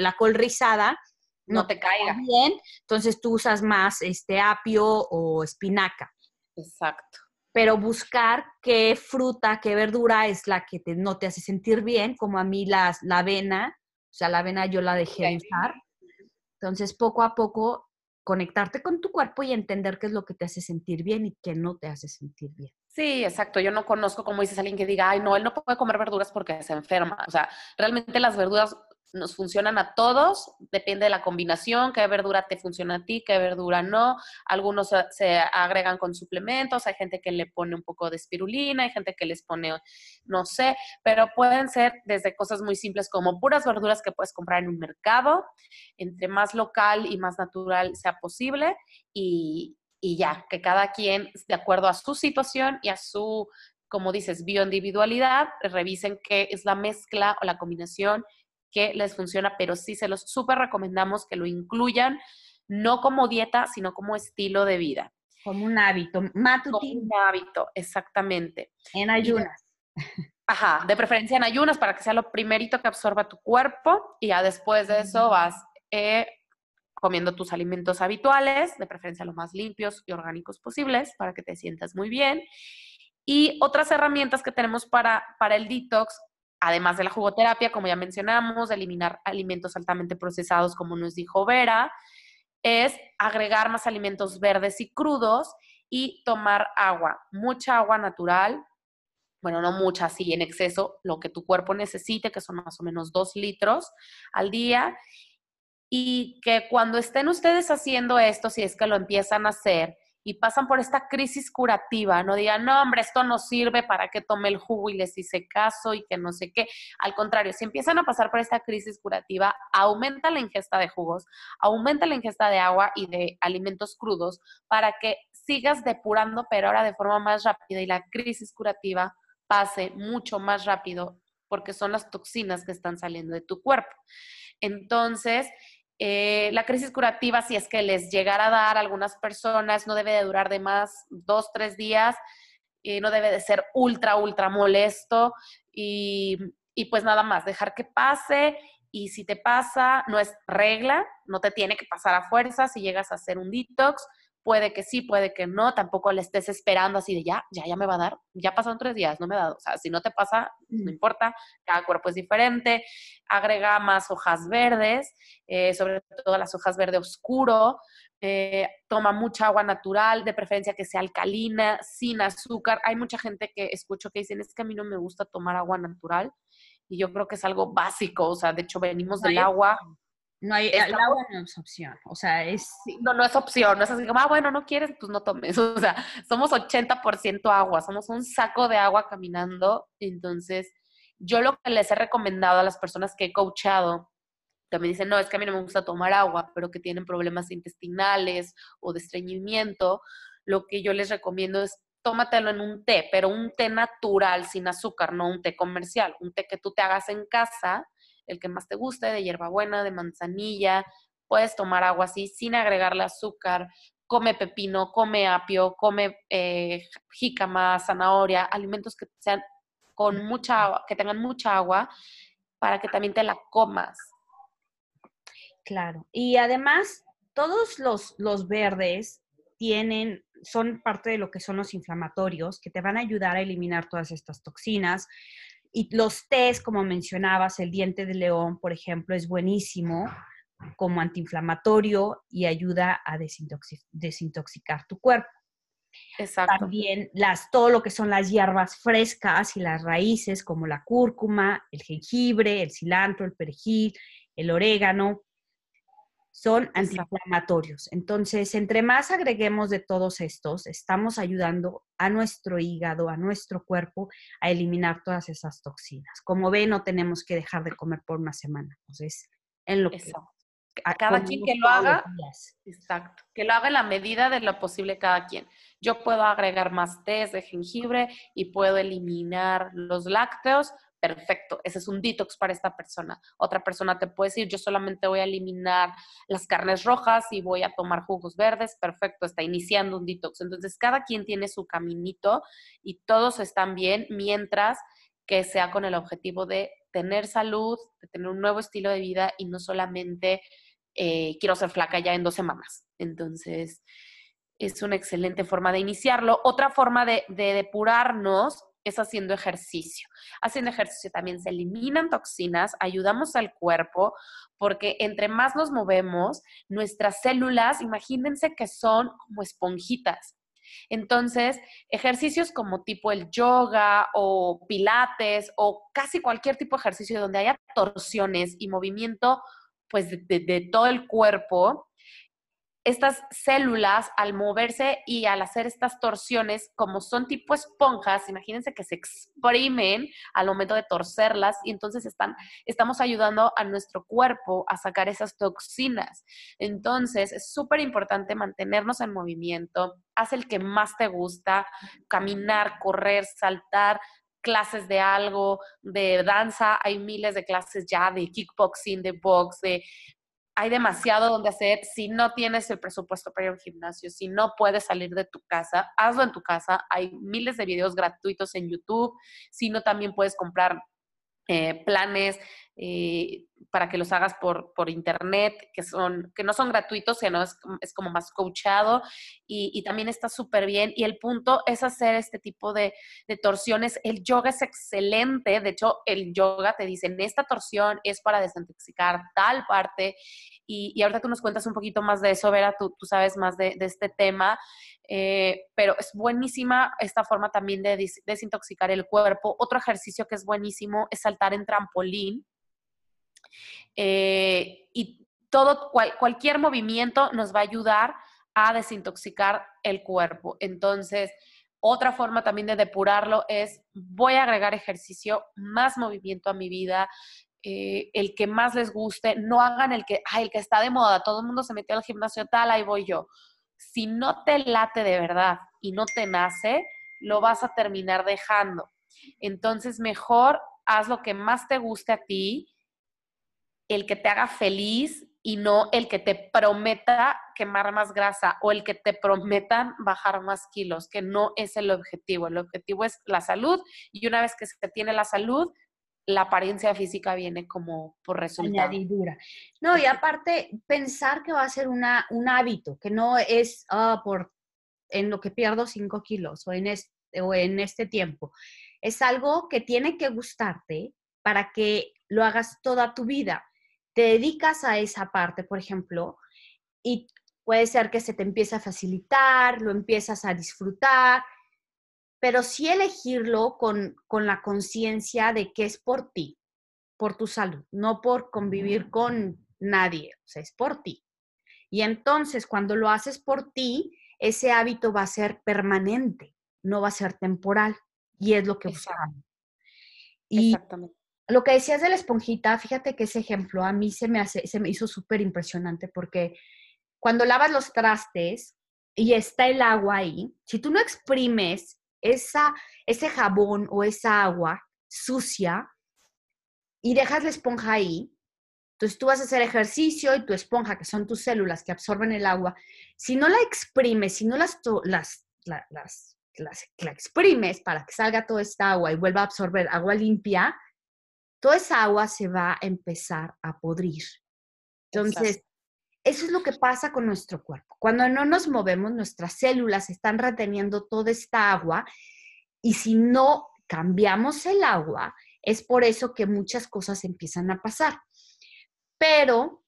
la col rizada,
no, te caiga
bien, entonces tú usas más este apio o espinaca.
Exacto.
Pero buscar qué fruta, qué verdura es la que te, no te hace sentir bien, como a mí las, la avena, o sea, la avena yo la dejé de usar. Entonces, poco a poco, conectarte con tu cuerpo y entender qué es lo que te hace sentir bien y qué no te hace sentir bien.
Sí, exacto. Yo no conozco, como dices, alguien que diga, ay, no, él no puede comer verduras porque se enferma. O sea, realmente las verduras nos funcionan a todos, depende de la combinación, qué verdura te funciona a ti, qué verdura no. Algunos se agregan con suplementos, hay gente que le pone un poco de espirulina, hay gente que les pone, no sé, pero pueden ser desde cosas muy simples como puras verduras que puedes comprar en un mercado, entre más local y más natural sea posible y, y ya, que cada quien, de acuerdo a su situación y a su como dices, bioindividualidad, revisen qué es la mezcla o la combinación que les funciona, pero sí se los súper recomendamos que lo incluyan, no como dieta, sino como estilo de vida.
Como un hábito, matutino.
Como un hábito, exactamente.
En ayunas.
Ajá, de preferencia en ayunas para que sea lo primerito que absorba tu cuerpo y ya después de eso vas eh, comiendo tus alimentos habituales, de preferencia lo más limpios y orgánicos posibles para que te sientas muy bien. Y otras herramientas que tenemos para, para el detox, además de la jugoterapia, como ya mencionamos, eliminar alimentos altamente procesados, como nos dijo Vera, es agregar más alimentos verdes y crudos y tomar agua, mucha agua natural, bueno, no mucha, sí, en exceso, lo que tu cuerpo necesite, que son más o menos dos litros al día. Y que cuando estén ustedes haciendo esto, si es que lo empiezan a hacer, y pasan por esta crisis curativa, no digan, no, hombre, esto no sirve para que tome el jugo y les hice caso y que no sé qué. Al contrario, si empiezan a pasar por esta crisis curativa, aumenta la ingesta de jugos, aumenta la ingesta de agua y de alimentos crudos para que sigas depurando, pero ahora de forma más rápida y la crisis curativa pase mucho más rápido porque son las toxinas que están saliendo de tu cuerpo. Entonces, eh, la crisis curativa, si es que les llegara a dar a algunas personas, no debe de durar de más dos, tres días, y no debe de ser ultra, ultra molesto y, y pues nada más, dejar que pase y si te pasa, no es regla, no te tiene que pasar a fuerza si llegas a hacer un detox, puede que sí, puede que no, tampoco le estés esperando así de ya, ya, ya me va a dar, ya pasaron tres días, no me ha dado, o sea, si no te pasa, no importa, cada cuerpo es diferente, agrega más hojas verdes, eh, sobre todo las hojas verde oscuro, eh, toma mucha agua natural, de preferencia que sea alcalina, sin azúcar, hay mucha gente que escucho que dicen, es que a mí no me gusta tomar agua natural, y yo creo que es algo básico, o sea, de hecho venimos del agua.
No hay, el agua no es opción, o sea, es...
no, no es opción, no es así como, ah, bueno, no quieres, pues no tomes, o sea, somos 80% agua, somos un saco de agua caminando, entonces yo lo que les he recomendado a las personas que he coachado, que me dicen, no, es que a mí no me gusta tomar agua, pero que tienen problemas intestinales o de estreñimiento, lo que yo les recomiendo es tómatelo en un té, pero un té natural, sin azúcar, no un té comercial, un té que tú te hagas en casa, el que más te guste, de hierbabuena, de manzanilla. Puedes tomar agua así sin agregarle azúcar. Come pepino, come apio, come eh, jícama, zanahoria, alimentos que sean con mucha que tengan mucha agua para que también te la comas.
Claro. Y además, todos los, los verdes tienen, son parte de lo que son los inflamatorios, que te van a ayudar a eliminar todas estas toxinas. Y los tés, como mencionabas, el diente de león, por ejemplo, es buenísimo como antiinflamatorio y ayuda a desintoxicar tu cuerpo. Exacto. También las, todo lo que son las hierbas frescas y las raíces, como la cúrcuma, el jengibre, el cilantro, el perejil, el orégano, son antiinflamatorios. Entonces, entre más agreguemos de todos estos, estamos ayudando a nuestro hígado, a nuestro cuerpo, a eliminar todas esas toxinas. Como ven, no tenemos que dejar de comer por una semana. Entonces, en lo que...
A cada quien que lo haga, exacto, que lo haga en la medida de lo posible cada quien. Yo puedo agregar más té de jengibre y puedo eliminar los lácteos, perfecto, ese es un detox para esta persona. Otra persona te puede decir, yo solamente voy a eliminar las carnes rojas y voy a tomar jugos verdes, perfecto, está iniciando un detox. Entonces, cada quien tiene su caminito y todos están bien mientras que sea con el objetivo de tener salud, de tener un nuevo estilo de vida y no solamente eh, quiero ser flaca ya en dos semanas. Entonces, es una excelente forma de iniciarlo. Otra forma de, de depurarnos es haciendo ejercicio. Haciendo ejercicio también se eliminan toxinas, ayudamos al cuerpo, porque entre más nos movemos, nuestras células, imagínense que son como esponjitas. Entonces, ejercicios como tipo el yoga o pilates o casi cualquier tipo de ejercicio donde haya torsiones y movimiento pues de, de todo el cuerpo, estas células al moverse y al hacer estas torsiones, como son tipo esponjas, imagínense que se exprimen al momento de torcerlas y entonces están, estamos ayudando a nuestro cuerpo a sacar esas toxinas. Entonces es súper importante mantenernos en movimiento, haz el que más te gusta, caminar, correr, saltar, clases de algo, de danza, hay miles de clases ya de kickboxing, de box, de hay demasiado donde hacer. Si no tienes el presupuesto para ir a un gimnasio, si no puedes salir de tu casa, hazlo en tu casa. Hay miles de videos gratuitos en YouTube. Si no, también puedes comprar eh, planes eh, para que los hagas por, por, internet, que, son, que no son gratuitos, sino es, es como más coachado y, y también está súper bien. Y el punto es hacer este tipo de, de, torsiones. El yoga es excelente, de hecho el yoga te dice, en esta torsión es para desintoxicar tal parte. Y, y ahorita tú nos cuentas un poquito más de eso, Vera, tú, tú sabes más de, este tema. Eh, pero es buenísima esta forma también de desintoxicar el cuerpo. Otro ejercicio que es buenísimo es saltar en trampolín. Eh, y todo, cualquier movimiento nos va a ayudar a desintoxicar el cuerpo. Entonces, otra forma también de depurarlo es, voy a agregar ejercicio, más movimiento a mi vida, eh, el que más les guste, no hagan el que, ay, el que está de moda, todo el mundo se metió al gimnasio tal, ahí voy yo. Si no te late de verdad y no te nace, lo vas a terminar dejando. Entonces, mejor haz lo que más te guste a ti, el que te haga feliz y no el que te prometa quemar más grasa o el que te prometan bajar más kilos, que no es el objetivo. El objetivo es la salud y una vez que se tiene la salud, la apariencia física viene como por resultado.
Añadidura. No, y aparte, pensar que va a ser una, un hábito, que no es ah, por en lo que pierdo 5 kilos o en, este, o en este tiempo. Es algo que tiene que gustarte para que lo hagas toda tu vida te dedicas a esa parte, por ejemplo, y puede ser que se te empiece a facilitar, lo empiezas a disfrutar, pero sí elegirlo con, con la conciencia de que es por ti, por tu salud, no por convivir con nadie, o sea, es por ti. Y entonces cuando lo haces por ti, ese hábito va a ser permanente, no va a ser temporal. Y es lo que buscamos. Exactamente lo que decías de la esponjita, fíjate que ese ejemplo a mí se me, hace, se me hizo súper impresionante porque cuando lavas los trastes y está el agua ahí, si tú no exprimes esa, ese jabón o esa agua sucia y dejas la esponja ahí, entonces tú vas a hacer ejercicio y tu esponja, que son tus células que absorben el agua, si no la exprimes, si no las, las, las, la exprimes para que salga toda esta agua y vuelva a absorber agua limpia, toda esa agua se va a empezar a podrir. Entonces, eso es lo que pasa con nuestro cuerpo. Cuando no nos movemos, nuestras células están reteniendo toda esta agua y si no cambiamos el agua, es por eso que muchas cosas empiezan a pasar. Pero,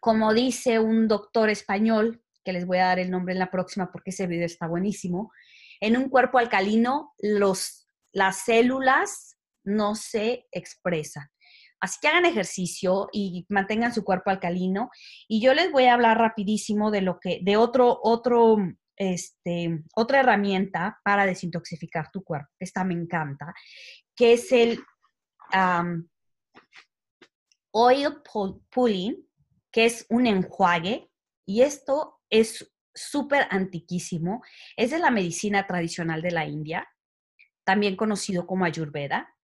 como dice un doctor español, que les voy a dar el nombre en la próxima porque ese video está buenísimo, en un cuerpo alcalino, los, las células no se expresa. Así que hagan ejercicio y mantengan su cuerpo alcalino. Y yo les voy a hablar rapidísimo de lo que, de otro, otro, este, otra herramienta para desintoxicar tu cuerpo. Esta me encanta, que es el oil pulling, que es un enjuague. Y esto es súper antiquísimo. Es de la medicina tradicional de la India, también conocido como Ayurveda.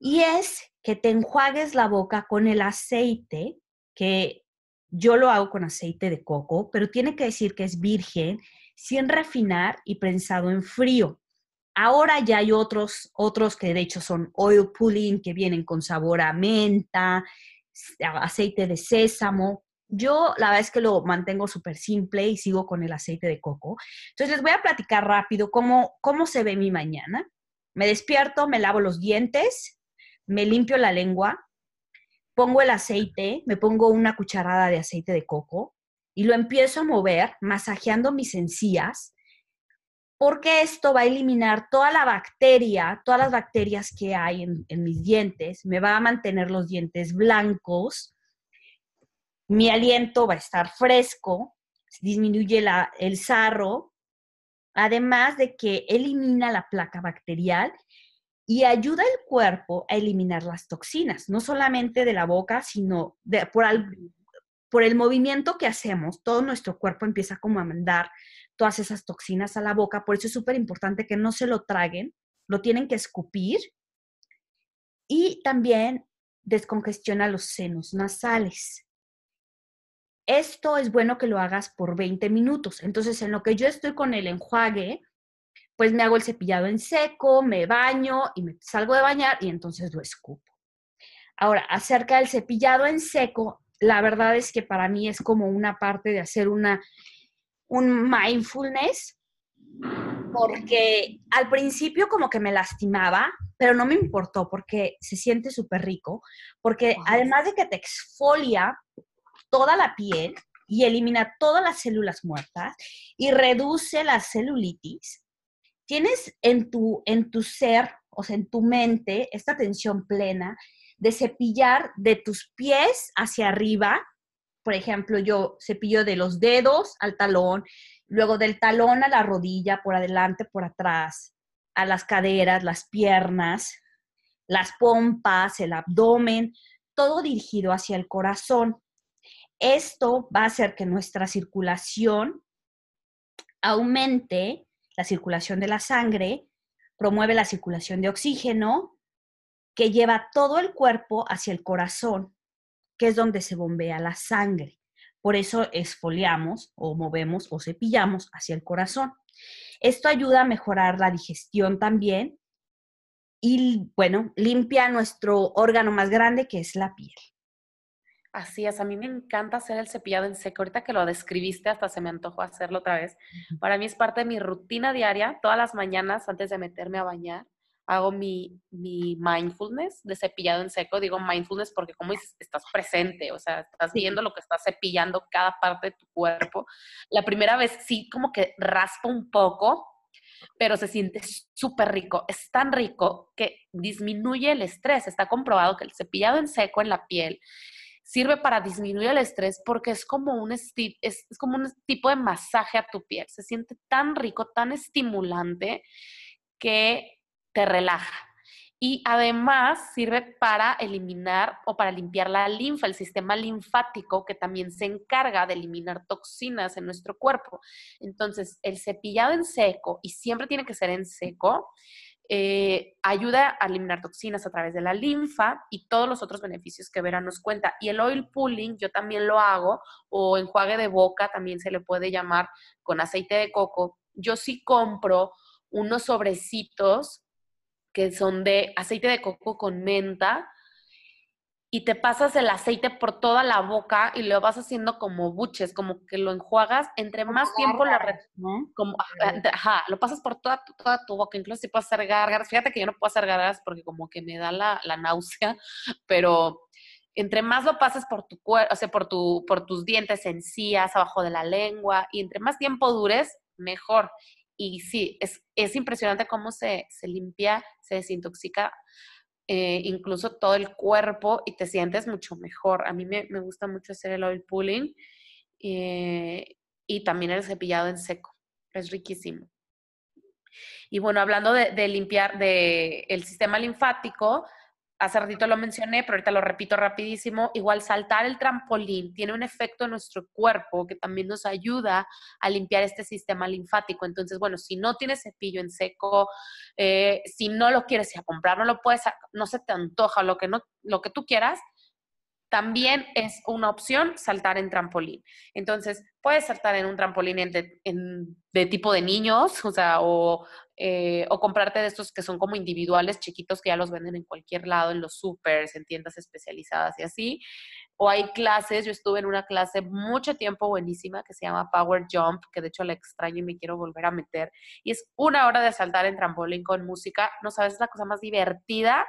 Y es que te enjuagues la boca con el aceite, que yo lo hago con aceite de coco, pero tiene que decir que es virgen, sin refinar y prensado en frío. Ahora ya hay otros, otros que de hecho son oil pulling, que vienen con sabor a menta, aceite de sésamo. Yo la verdad es que lo mantengo súper simple y sigo con el aceite de coco. Entonces les voy a platicar rápido cómo, cómo se ve mi mañana. Me despierto, me lavo los dientes, me limpio la lengua, pongo el aceite, me pongo una cucharada de aceite de coco y lo empiezo a mover, masajeando mis encías, porque esto va a eliminar toda la bacteria, todas las bacterias que hay en, mis dientes, me va a mantener los dientes blancos, mi aliento va a estar fresco, disminuye el sarro, además de que elimina la placa bacterial y ayuda al cuerpo a eliminar las toxinas, no solamente de la boca, sino por, por el movimiento que hacemos, todo nuestro cuerpo empieza como a mandar todas esas toxinas a la boca, por eso es súper importante que no se lo traguen, lo tienen que escupir y también descongestiona los senos nasales. Esto es bueno que lo hagas por 20 minutos. Entonces, en lo que yo estoy con el enjuague, pues me hago el cepillado en seco, me baño y me salgo de bañar y entonces lo escupo. Ahora, acerca del cepillado en seco, la verdad es que para mí es como una parte de hacer una, un mindfulness, porque al principio como que me lastimaba, pero no me importó porque se siente súper rico, porque además de que te exfolia toda la piel y elimina todas las células muertas y reduce la celulitis, tienes en tu, en tu ser, o sea, en tu mente, esta tensión plena de cepillar de tus pies hacia arriba. Por ejemplo, yo cepillo de los dedos al talón, luego del talón a la rodilla, por adelante, por atrás, a las caderas, las piernas, las pompas, el abdomen, todo dirigido hacia el corazón. Esto va a hacer que nuestra circulación aumente, la circulación de la sangre, promueve la circulación de oxígeno, que lleva todo el cuerpo hacia el corazón, que es donde se bombea la sangre. Por eso esfoliamos o movemos o cepillamos hacia el corazón. Esto ayuda a mejorar la digestión también y, bueno, limpia nuestro órgano más grande que es la piel.
Así es, a mí me encanta hacer el cepillado en seco. Ahorita que lo describiste, hasta se me antojó hacerlo otra vez. Para mí es parte de mi rutina diaria. Todas las mañanas, antes de meterme a bañar, hago mi, mi mindfulness de cepillado en seco. Digo mindfulness porque, como dices, estás presente, o sea, estás viendo lo que estás cepillando cada parte de tu cuerpo. La primera vez sí, como que raspa un poco, pero se siente súper rico. Es tan rico que disminuye el estrés. Está comprobado que el cepillado en seco en la piel sirve para disminuir el estrés porque es como un, es, como un tipo de masaje a tu piel. Se siente tan rico, tan estimulante que te relaja. Y además sirve para eliminar o para limpiar la linfa, el sistema linfático que también se encarga de eliminar toxinas en nuestro cuerpo. Entonces, el cepillado en seco, y siempre tiene que ser en seco, eh, ayuda a eliminar toxinas a través de la linfa y todos los otros beneficios que Vera nos cuenta. Y el oil pulling yo también lo hago, o enjuague de boca también se le puede llamar con aceite de coco. Yo sí compro unos sobrecitos que son de aceite de coco con menta y te pasas el aceite por toda la boca y lo vas haciendo como buches, como que lo enjuagas, entre más tiempo lo, como, ajá, lo pasas por toda tu, toda tu boca, incluso si puedes hacer gárgaras, fíjate que yo no puedo hacer gárgaras porque como que me da la, la náusea, pero entre más lo pases por tu cuerpo, o sea, por, tu, por tus dientes, encías, abajo de la lengua, y entre más tiempo dures, mejor. Y sí, es, es impresionante cómo se, se limpia, se desintoxica eh, incluso todo el cuerpo y te sientes mucho mejor. A mí me, gusta mucho hacer el oil pulling eh, y también el cepillado en seco. Es riquísimo. Y bueno, hablando de, de limpiar del el sistema linfático, hace ratito lo mencioné, pero ahorita lo repito rapidísimo, igual saltar el trampolín tiene un efecto en nuestro cuerpo que también nos ayuda a limpiar este sistema linfático. Entonces, bueno, si no tienes cepillo en seco, eh, si no lo quieres ir a comprar, no lo puedes, no se te antoja, lo que, no, lo que tú quieras, también es una opción saltar en trampolín. Entonces, puedes saltar en un trampolín de, tipo de niños, o sea, eh, o, comprarte de estos que son como individuales, chiquitos, que ya los venden en cualquier lado, en los supers, en tiendas especializadas y así. O hay clases, yo estuve en una clase mucho tiempo buenísima que se llama Power Jump, que de hecho la extraño y me quiero volver a meter. Y es una hora de saltar en trampolín con música. No sabes, es la cosa más divertida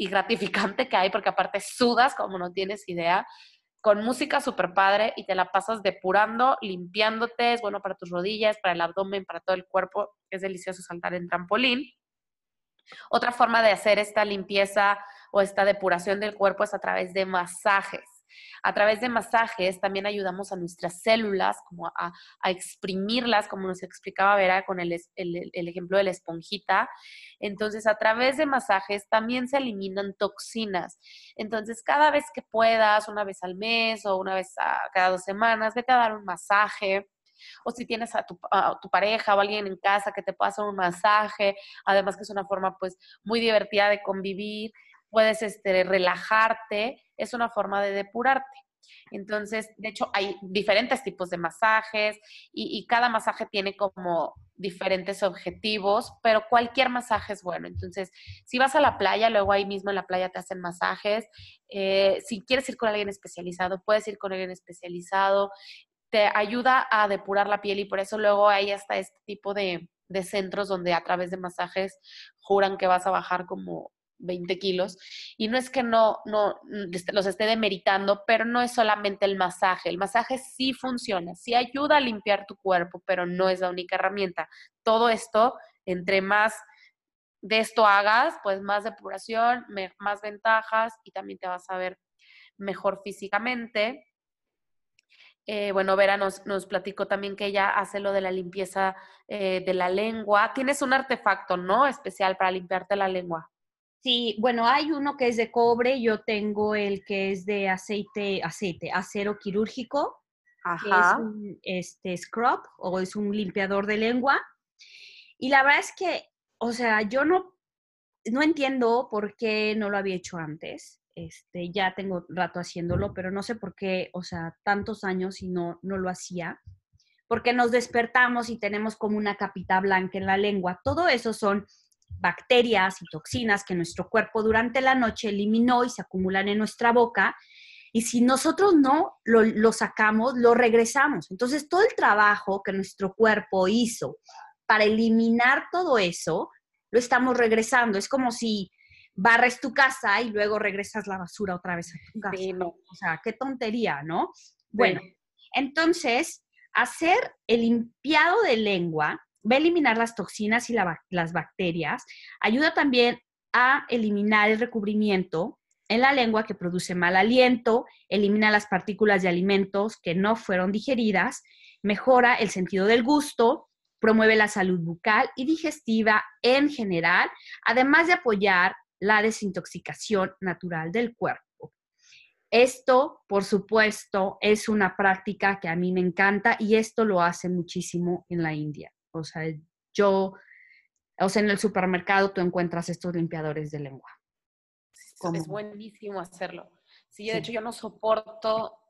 y gratificante que hay, porque aparte sudas como no tienes idea, con música súper padre y te la pasas depurando, limpiándote, es bueno para tus rodillas, para el abdomen, para todo el cuerpo, es delicioso saltar en trampolín. Otra forma de hacer esta limpieza o esta depuración del cuerpo es a través de masajes. A través de masajes también ayudamos a nuestras células como a, exprimirlas, como nos explicaba Vera con el, ejemplo de la esponjita. Entonces, a través de masajes también se eliminan toxinas. Entonces, cada vez que puedas, una vez al mes o una vez cada dos semanas, vete a dar un masaje o si tienes a tu, a tu, pareja o alguien en casa que te pueda hacer un masaje, además que es una forma pues muy divertida de convivir puedes este, relajarte, es una forma de depurarte. Entonces, de hecho, hay diferentes tipos de masajes y, cada masaje tiene como diferentes objetivos, pero cualquier masaje es bueno. Entonces, si vas a la playa, luego ahí mismo en la playa te hacen masajes. Eh, si quieres ir con alguien especializado, puedes ir con alguien especializado. Te ayuda a depurar la piel y por eso luego hay hasta este tipo de, de centros donde a través de masajes juran que vas a bajar como 20 kilos. Y no es que no, no los esté demeritando, pero no es solamente el masaje. El masaje sí funciona, sí ayuda a limpiar tu cuerpo, pero no es la única herramienta. Todo esto, entre más de esto hagas, pues más depuración, más ventajas y también te vas a ver mejor físicamente. Eh, bueno, Vera nos, nos, platicó también que ella hace lo de la limpieza eh, de la lengua. Tienes un artefacto, ¿no? Especial para limpiarte la lengua.
Sí, bueno, hay uno que es de cobre, yo tengo el que es de aceite, aceite, acero quirúrgico, que es un este, scrub o es un limpiador de lengua. Y la verdad es que, o sea, yo no, no entiendo por qué no lo había hecho antes. Este, ya tengo rato haciéndolo, pero no sé por qué, o sea, tantos años y no, no lo hacía. Porque nos despertamos y tenemos como una capita blanca en la lengua. Todo eso son bacterias y toxinas que nuestro cuerpo durante la noche eliminó y se acumulan en nuestra boca. Y si nosotros no lo, sacamos, lo regresamos. Entonces, todo el trabajo que nuestro cuerpo hizo para eliminar todo eso, lo estamos regresando. Es como si barres tu casa y luego regresas la basura otra vez a tu casa. O sea, qué tontería, ¿no? Bueno, entonces, hacer el limpiado de lengua va a eliminar las toxinas y las bacterias, ayuda también a eliminar el recubrimiento en la lengua que produce mal aliento, elimina las partículas de alimentos que no fueron digeridas, mejora el sentido del gusto, promueve la salud bucal y digestiva en general, además de apoyar la desintoxicación natural del cuerpo. Esto, por supuesto, es una práctica que a mí me encanta y esto lo hace muchísimo en la India. O sea, yo, o sea, en el supermercado tú encuentras estos limpiadores de lengua.
Es buenísimo hacerlo. Sí, de hecho yo no soporto,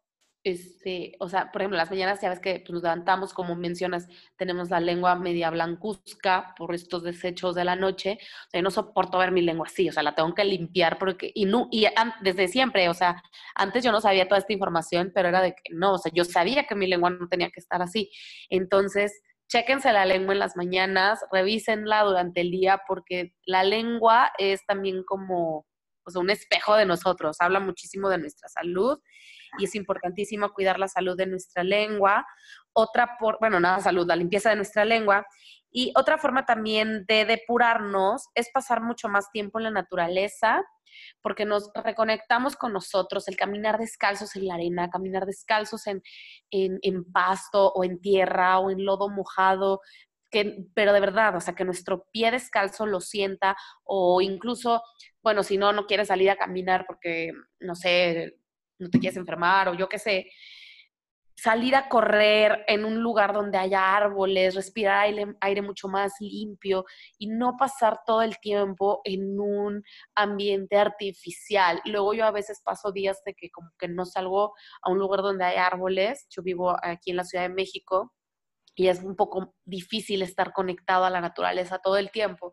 este, o sea, por ejemplo, las mañanas ya ves que pues, nos levantamos, como mencionas, tenemos la lengua media blancuzca por estos desechos de la noche. O sea, yo no soporto ver mi lengua así, o sea, la tengo que limpiar porque, y, no, y desde siempre, o sea, antes yo no sabía toda esta información, pero era de que no, o sea, yo sabía que mi lengua no tenía que estar así. Entonces, chéquense la lengua en las mañanas, revísenla durante el día, porque la lengua es también como un espejo de nosotros, habla muchísimo de nuestra salud y es importantísimo cuidar la salud de nuestra lengua. Otra, por, bueno, nada, salud, la limpieza de nuestra lengua. Y otra forma también de depurarnos es pasar mucho más tiempo en la naturaleza, porque nos reconectamos con nosotros, el caminar descalzos en la arena, caminar descalzos en, pasto o en tierra o en lodo mojado, que, pero de verdad, o sea, que nuestro pie descalzo lo sienta o incluso, bueno, si no, no quieres salir a caminar porque, no sé, no te quieres enfermar o yo qué sé, salir a correr en un lugar donde haya árboles, respirar aire, mucho más limpio y no pasar todo el tiempo en un ambiente artificial. Luego yo a veces paso días de que como que no salgo a un lugar donde hay árboles. Yo vivo aquí en la Ciudad de México y es un poco difícil estar conectado a la naturaleza todo el tiempo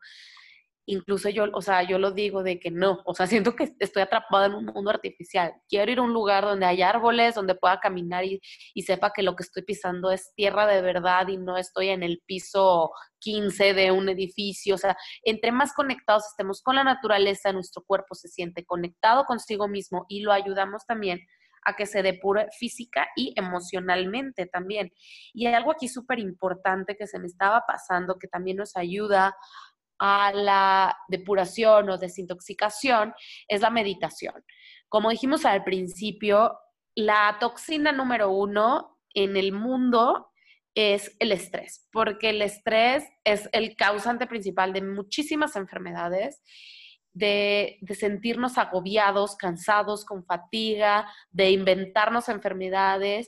incluso yo, o sea, yo lo digo de que no, o sea, siento que estoy atrapada en un mundo artificial. Quiero ir a un lugar donde hay árboles, donde pueda caminar y, y, sepa que lo que estoy pisando es tierra de verdad y no estoy en el piso 15 de un edificio. O sea, entre más conectados estemos con la naturaleza, nuestro cuerpo se siente conectado consigo mismo y lo ayudamos también a que se depure física y emocionalmente también. Y hay algo aquí súper importante que se me estaba pasando que también nos ayuda a la depuración o desintoxicación es la meditación. Como dijimos al principio, la toxina número uno en el mundo es el estrés, porque el estrés es el causante principal de muchísimas enfermedades, de, de, sentirnos agobiados, cansados, con fatiga, de inventarnos enfermedades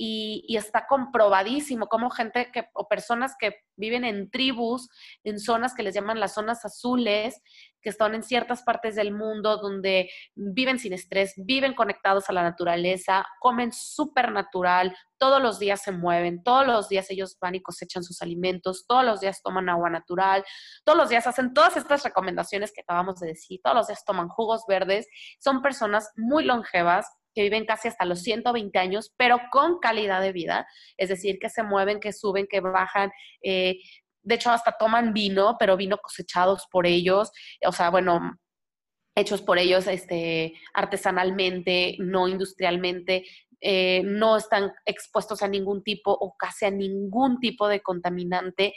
y, está comprobadísimo como gente que, o personas que viven en tribus, en zonas que les llaman las zonas azules, que están en ciertas partes del mundo donde viven sin estrés, viven conectados a la naturaleza, comen súper natural, todos los días se mueven, todos los días ellos van y cosechan sus alimentos, todos los días toman agua natural, todos los días hacen todas estas recomendaciones que acabamos de decir, todos los días toman jugos verdes, son personas muy longevas, que viven casi hasta los 120 años, pero con calidad de vida, es decir, que se mueven, que suben, que bajan. Eh, de hecho, hasta toman vino, pero vino cosechados por ellos, o sea, bueno, hechos por ellos este, artesanalmente, no industrialmente, eh, no están expuestos a ningún tipo o casi a ningún tipo de contaminante.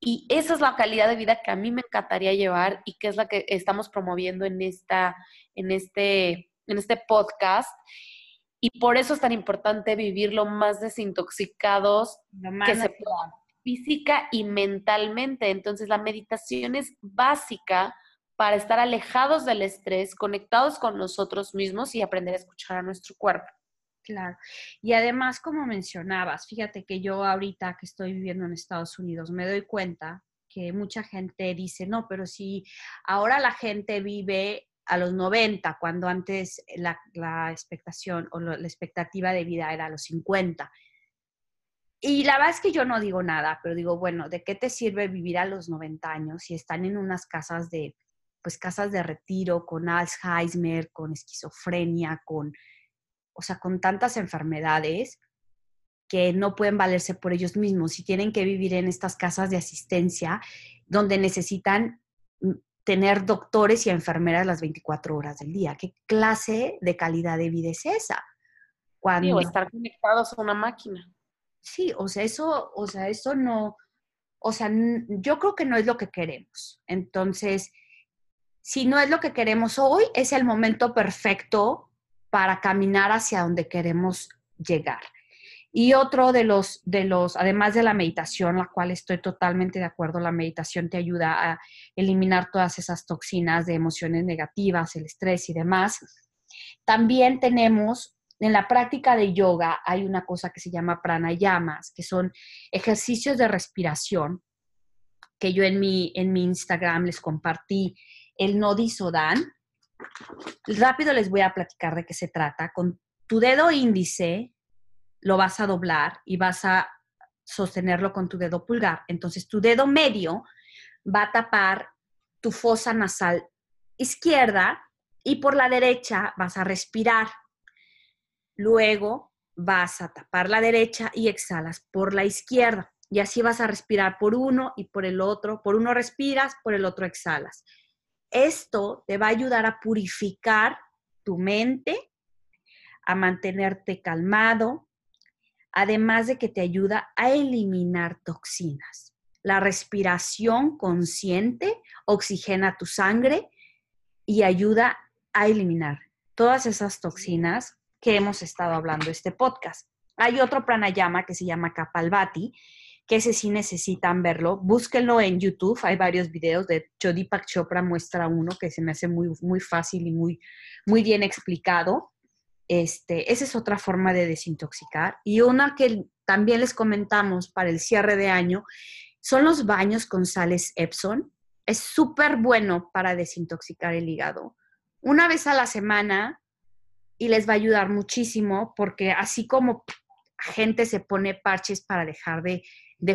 Y esa es la calidad de vida que a mí me encantaría llevar y que es la que estamos promoviendo en, esta, en este en este podcast. Y por eso es tan importante vivirlo más desintoxicados que se física y mentalmente. Entonces la meditación es básica para estar alejados del estrés, conectados con nosotros mismos y aprender a escuchar a nuestro cuerpo.
Claro. Y además, como mencionabas, fíjate que yo ahorita que estoy viviendo en Estados Unidos, me doy cuenta que mucha gente dice, no, pero si ahora la gente vive a los 90, cuando antes la, expectación o la expectativa de vida era a los 50. Y la verdad es que yo no digo nada, pero digo, bueno, ¿de qué te sirve vivir a los 90 años si están en unas casas de, pues casas de retiro con Alzheimer, con esquizofrenia, con, o sea, con tantas enfermedades que no pueden valerse por ellos mismos y tienen que vivir en estas casas de asistencia donde necesitan tener doctores y enfermeras las 24 horas del día. ¿Qué clase de calidad de vida es esa?
Cuando... o estar conectados a una máquina.
Sí, o sea, eso, o sea, eso no, o sea, yo creo que no es lo que queremos. Entonces, si no es lo que queremos hoy, es el momento perfecto para caminar hacia donde queremos llegar. Y otro de los, de los, además de la meditación, la cual estoy totalmente de acuerdo, la meditación te ayuda a eliminar todas esas toxinas de emociones negativas, el estrés y demás. También tenemos en la práctica de yoga hay una cosa que se llama pranayamas, que son ejercicios de respiración, que yo en mi, en mi Instagram les compartí el Nodi Sodan. Rápido les voy a platicar de qué se trata. Con tu dedo índice lo vas a doblar y vas a sostenerlo con tu dedo pulgar. Entonces tu dedo medio va a tapar tu fosa nasal izquierda y por la derecha vas a respirar. Luego vas a tapar la derecha y exhalas por la izquierda. Y así vas a respirar por uno y por el otro. Por uno respiras, por el otro exhalas. Esto te va a ayudar a purificar tu mente, a mantenerte calmado, además de que te ayuda a eliminar toxinas. La respiración consciente oxigena tu sangre y ayuda a eliminar todas esas toxinas que hemos estado hablando este podcast. Hay otro pranayama que se llama Kapalbati, que ese sí necesitan verlo. Búsquenlo en YouTube, hay varios videos. De Chodipak Chopra muestra uno que se me hace muy, muy fácil y muy, muy bien explicado. Este, esa es otra forma de desintoxicar. Y una que también les comentamos para el cierre de año son los baños con sales Epson. Es súper bueno para desintoxicar el hígado. Una vez a la semana y les va a ayudar muchísimo porque así como gente se pone parches para dejar de,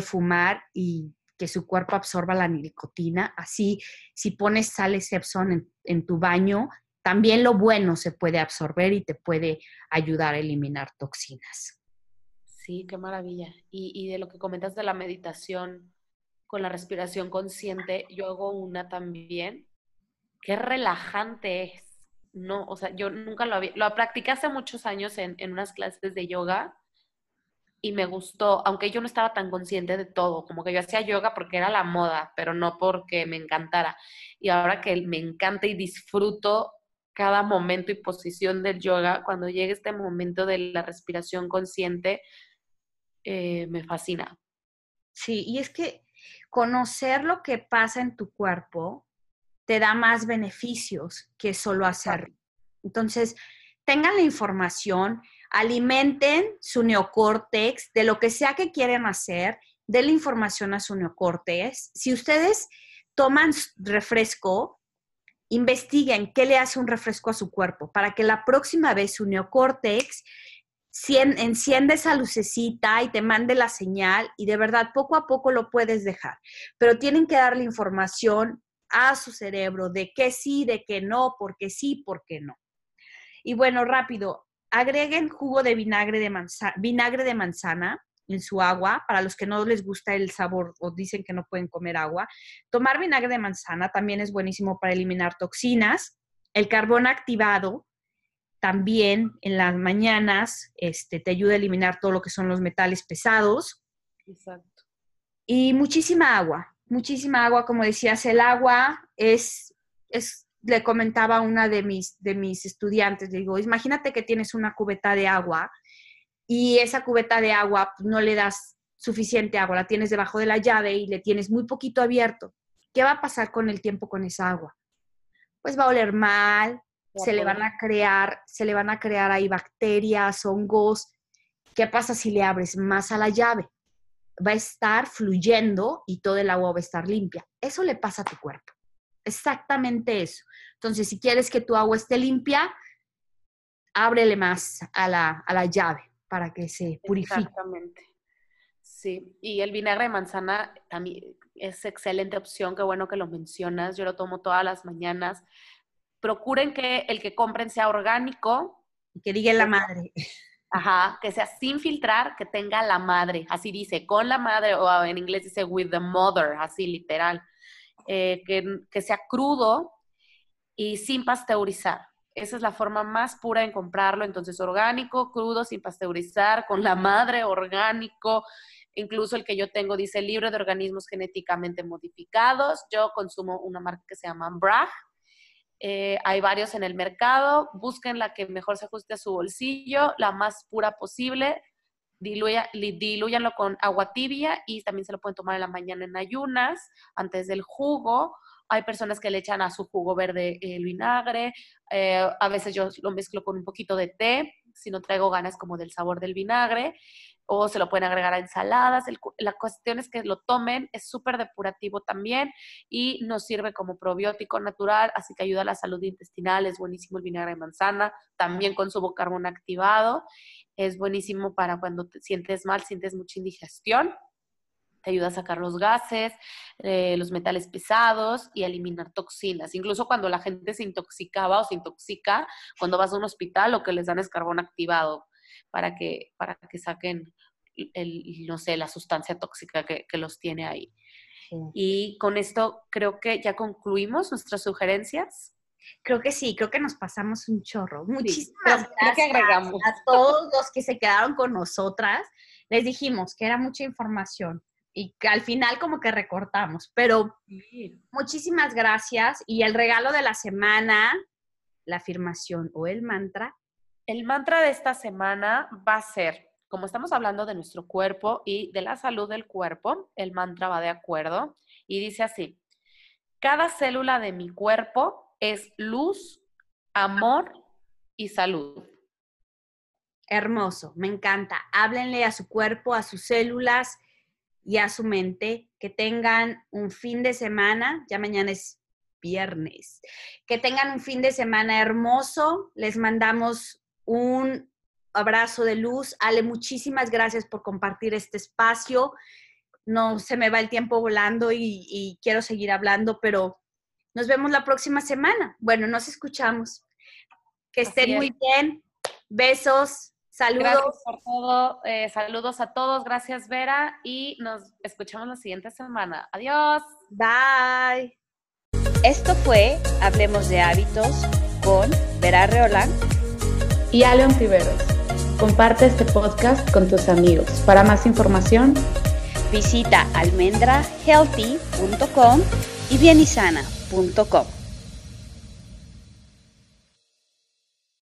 fumar y que su cuerpo absorba la nicotina, así si pones sales Epson en tu baño, también lo bueno se puede absorber y te puede ayudar a eliminar toxinas.
Sí, qué maravilla. Y, de lo que comentas de la meditación con la respiración consciente, yo hago una también. Qué relajante es. No, o sea, yo nunca lo había, lo practicé hace muchos años en, en unas clases de yoga y me gustó, aunque yo no estaba tan consciente de todo, como que yo hacía yoga porque era la moda, pero no porque me encantara. Y ahora que me encanta y disfruto cada momento y posición del yoga, cuando llegue este momento de la respiración consciente, eh, me fascina.
Sí, y es que conocer lo que pasa en tu cuerpo te da más beneficios que solo hacerlo. Entonces, tengan la información, alimenten su neocórtex de lo que sea que quieren hacer, den la información a su neocórtex. Si ustedes toman refresco, investiguen qué le hace un refresco a su cuerpo para que la próxima vez su neocórtex enciende esa lucecita y te mande la señal y de verdad poco a poco lo puedes dejar. Pero tienen que darle información a su cerebro de qué sí, de qué no, por qué sí, por qué no. Y bueno, rápido, agreguen jugo de vinagre de, manzana, vinagre de manzana en su agua, para los que no les gusta el sabor o dicen que no pueden comer agua. Tomar vinagre de manzana también es buenísimo para eliminar toxinas. El carbón activado también en las mañanas este, te ayuda a eliminar todo lo que son los metales pesados. Exacto. Y muchísima agua, muchísima agua, como decías, el agua es, es le comentaba a una de mis, de mis estudiantes, digo, imagínate que tienes una cubeta de agua y esa cubeta de agua pues, no le das suficiente agua, la tienes debajo de la llave y le tienes muy poquito abierto. ¿Qué va a pasar con el tiempo con esa agua? Pues va a oler mal, se le van a crear, se le van a crear ahí bacterias, hongos. ¿Qué pasa si le abres más a la llave? Va a estar fluyendo y todo el agua va a estar limpia. Eso le pasa a tu cuerpo. Exactamente eso. Entonces, si quieres que tu agua esté limpia, ábrele más a la, a la llave para que se purifique. Exactamente.
Sí, y el vinagre de manzana también es excelente opción, qué bueno que lo mencionas, yo lo tomo todas las mañanas. Procuren que el que compren sea orgánico.
Y que diga la madre.
Ajá, que sea sin filtrar, que tenga la madre, así dice, con la madre, o en inglés dice with the mother, así literal. Eh, que, que sea crudo y sin pasteurizar. Esa es la forma más pura en comprarlo. Entonces, orgánico, crudo, sin pasteurizar, con la madre, orgánico. Incluso el que yo tengo dice libre de organismos genéticamente modificados. Yo consumo una marca que se llama Bragg. Eh, hay varios en el mercado. Busquen la que mejor se ajuste a su bolsillo, la más pura posible. Diluya, diluyanlo con agua tibia y también se lo pueden tomar en la mañana en ayunas, antes del jugo hay personas que le echan a su jugo verde el vinagre, eh, a veces yo lo mezclo con un poquito de té, si no traigo ganas como del sabor del vinagre, o se lo pueden agregar a ensaladas. la cuestión es que lo tomen, es súper depurativo también y nos sirve como probiótico natural, así que ayuda a la salud intestinal, es buenísimo el vinagre de manzana, también consumo carbón activado, es buenísimo para cuando te sientes mal, sientes mucha indigestión te ayuda a sacar los gases, eh, los metales pesados y a eliminar toxinas. Incluso cuando la gente se intoxicaba o se intoxica, cuando vas a un hospital, lo que les dan es carbón activado para que, para que saquen, el, no sé, la sustancia tóxica que, los tiene ahí. Y con esto creo que ya concluimos nuestras sugerencias.
Creo que sí, creo que nos pasamos un chorro. Muchísimas gracias a todos los que se quedaron con nosotras. Les dijimos que era mucha información y que al final como que recortamos, pero muchísimas gracias y el regalo de la semana, la afirmación o el mantra.
El mantra de esta semana va a ser, como estamos hablando de nuestro cuerpo y de la salud del cuerpo, el mantra va de acuerdo y dice así, cada célula de mi cuerpo es luz, amor y salud.
Hermoso, me encanta. Háblenle a su cuerpo, a sus células, y a su mente. Que tengan un fin de semana, ya mañana es viernes. Que tengan un fin de semana hermoso. Les mandamos un abrazo de luz. Ale, muchísimas gracias por compartir este espacio. No se me va el tiempo volando y, quiero seguir hablando, pero nos vemos la próxima semana. Bueno, nos escuchamos. Que estén muy bien. Besos. Saludos.
Gracias por todo. Eh, saludos a todos. Gracias, Vera. Y nos escuchamos la siguiente semana. Adiós.
Bye.
Esto fue Hablemos de Hábitos con Vera Reolán
y Aleon Tiveros. Comparte este podcast con tus amigos. Para más información,
visita almendrahealthy.com y bienisana.com.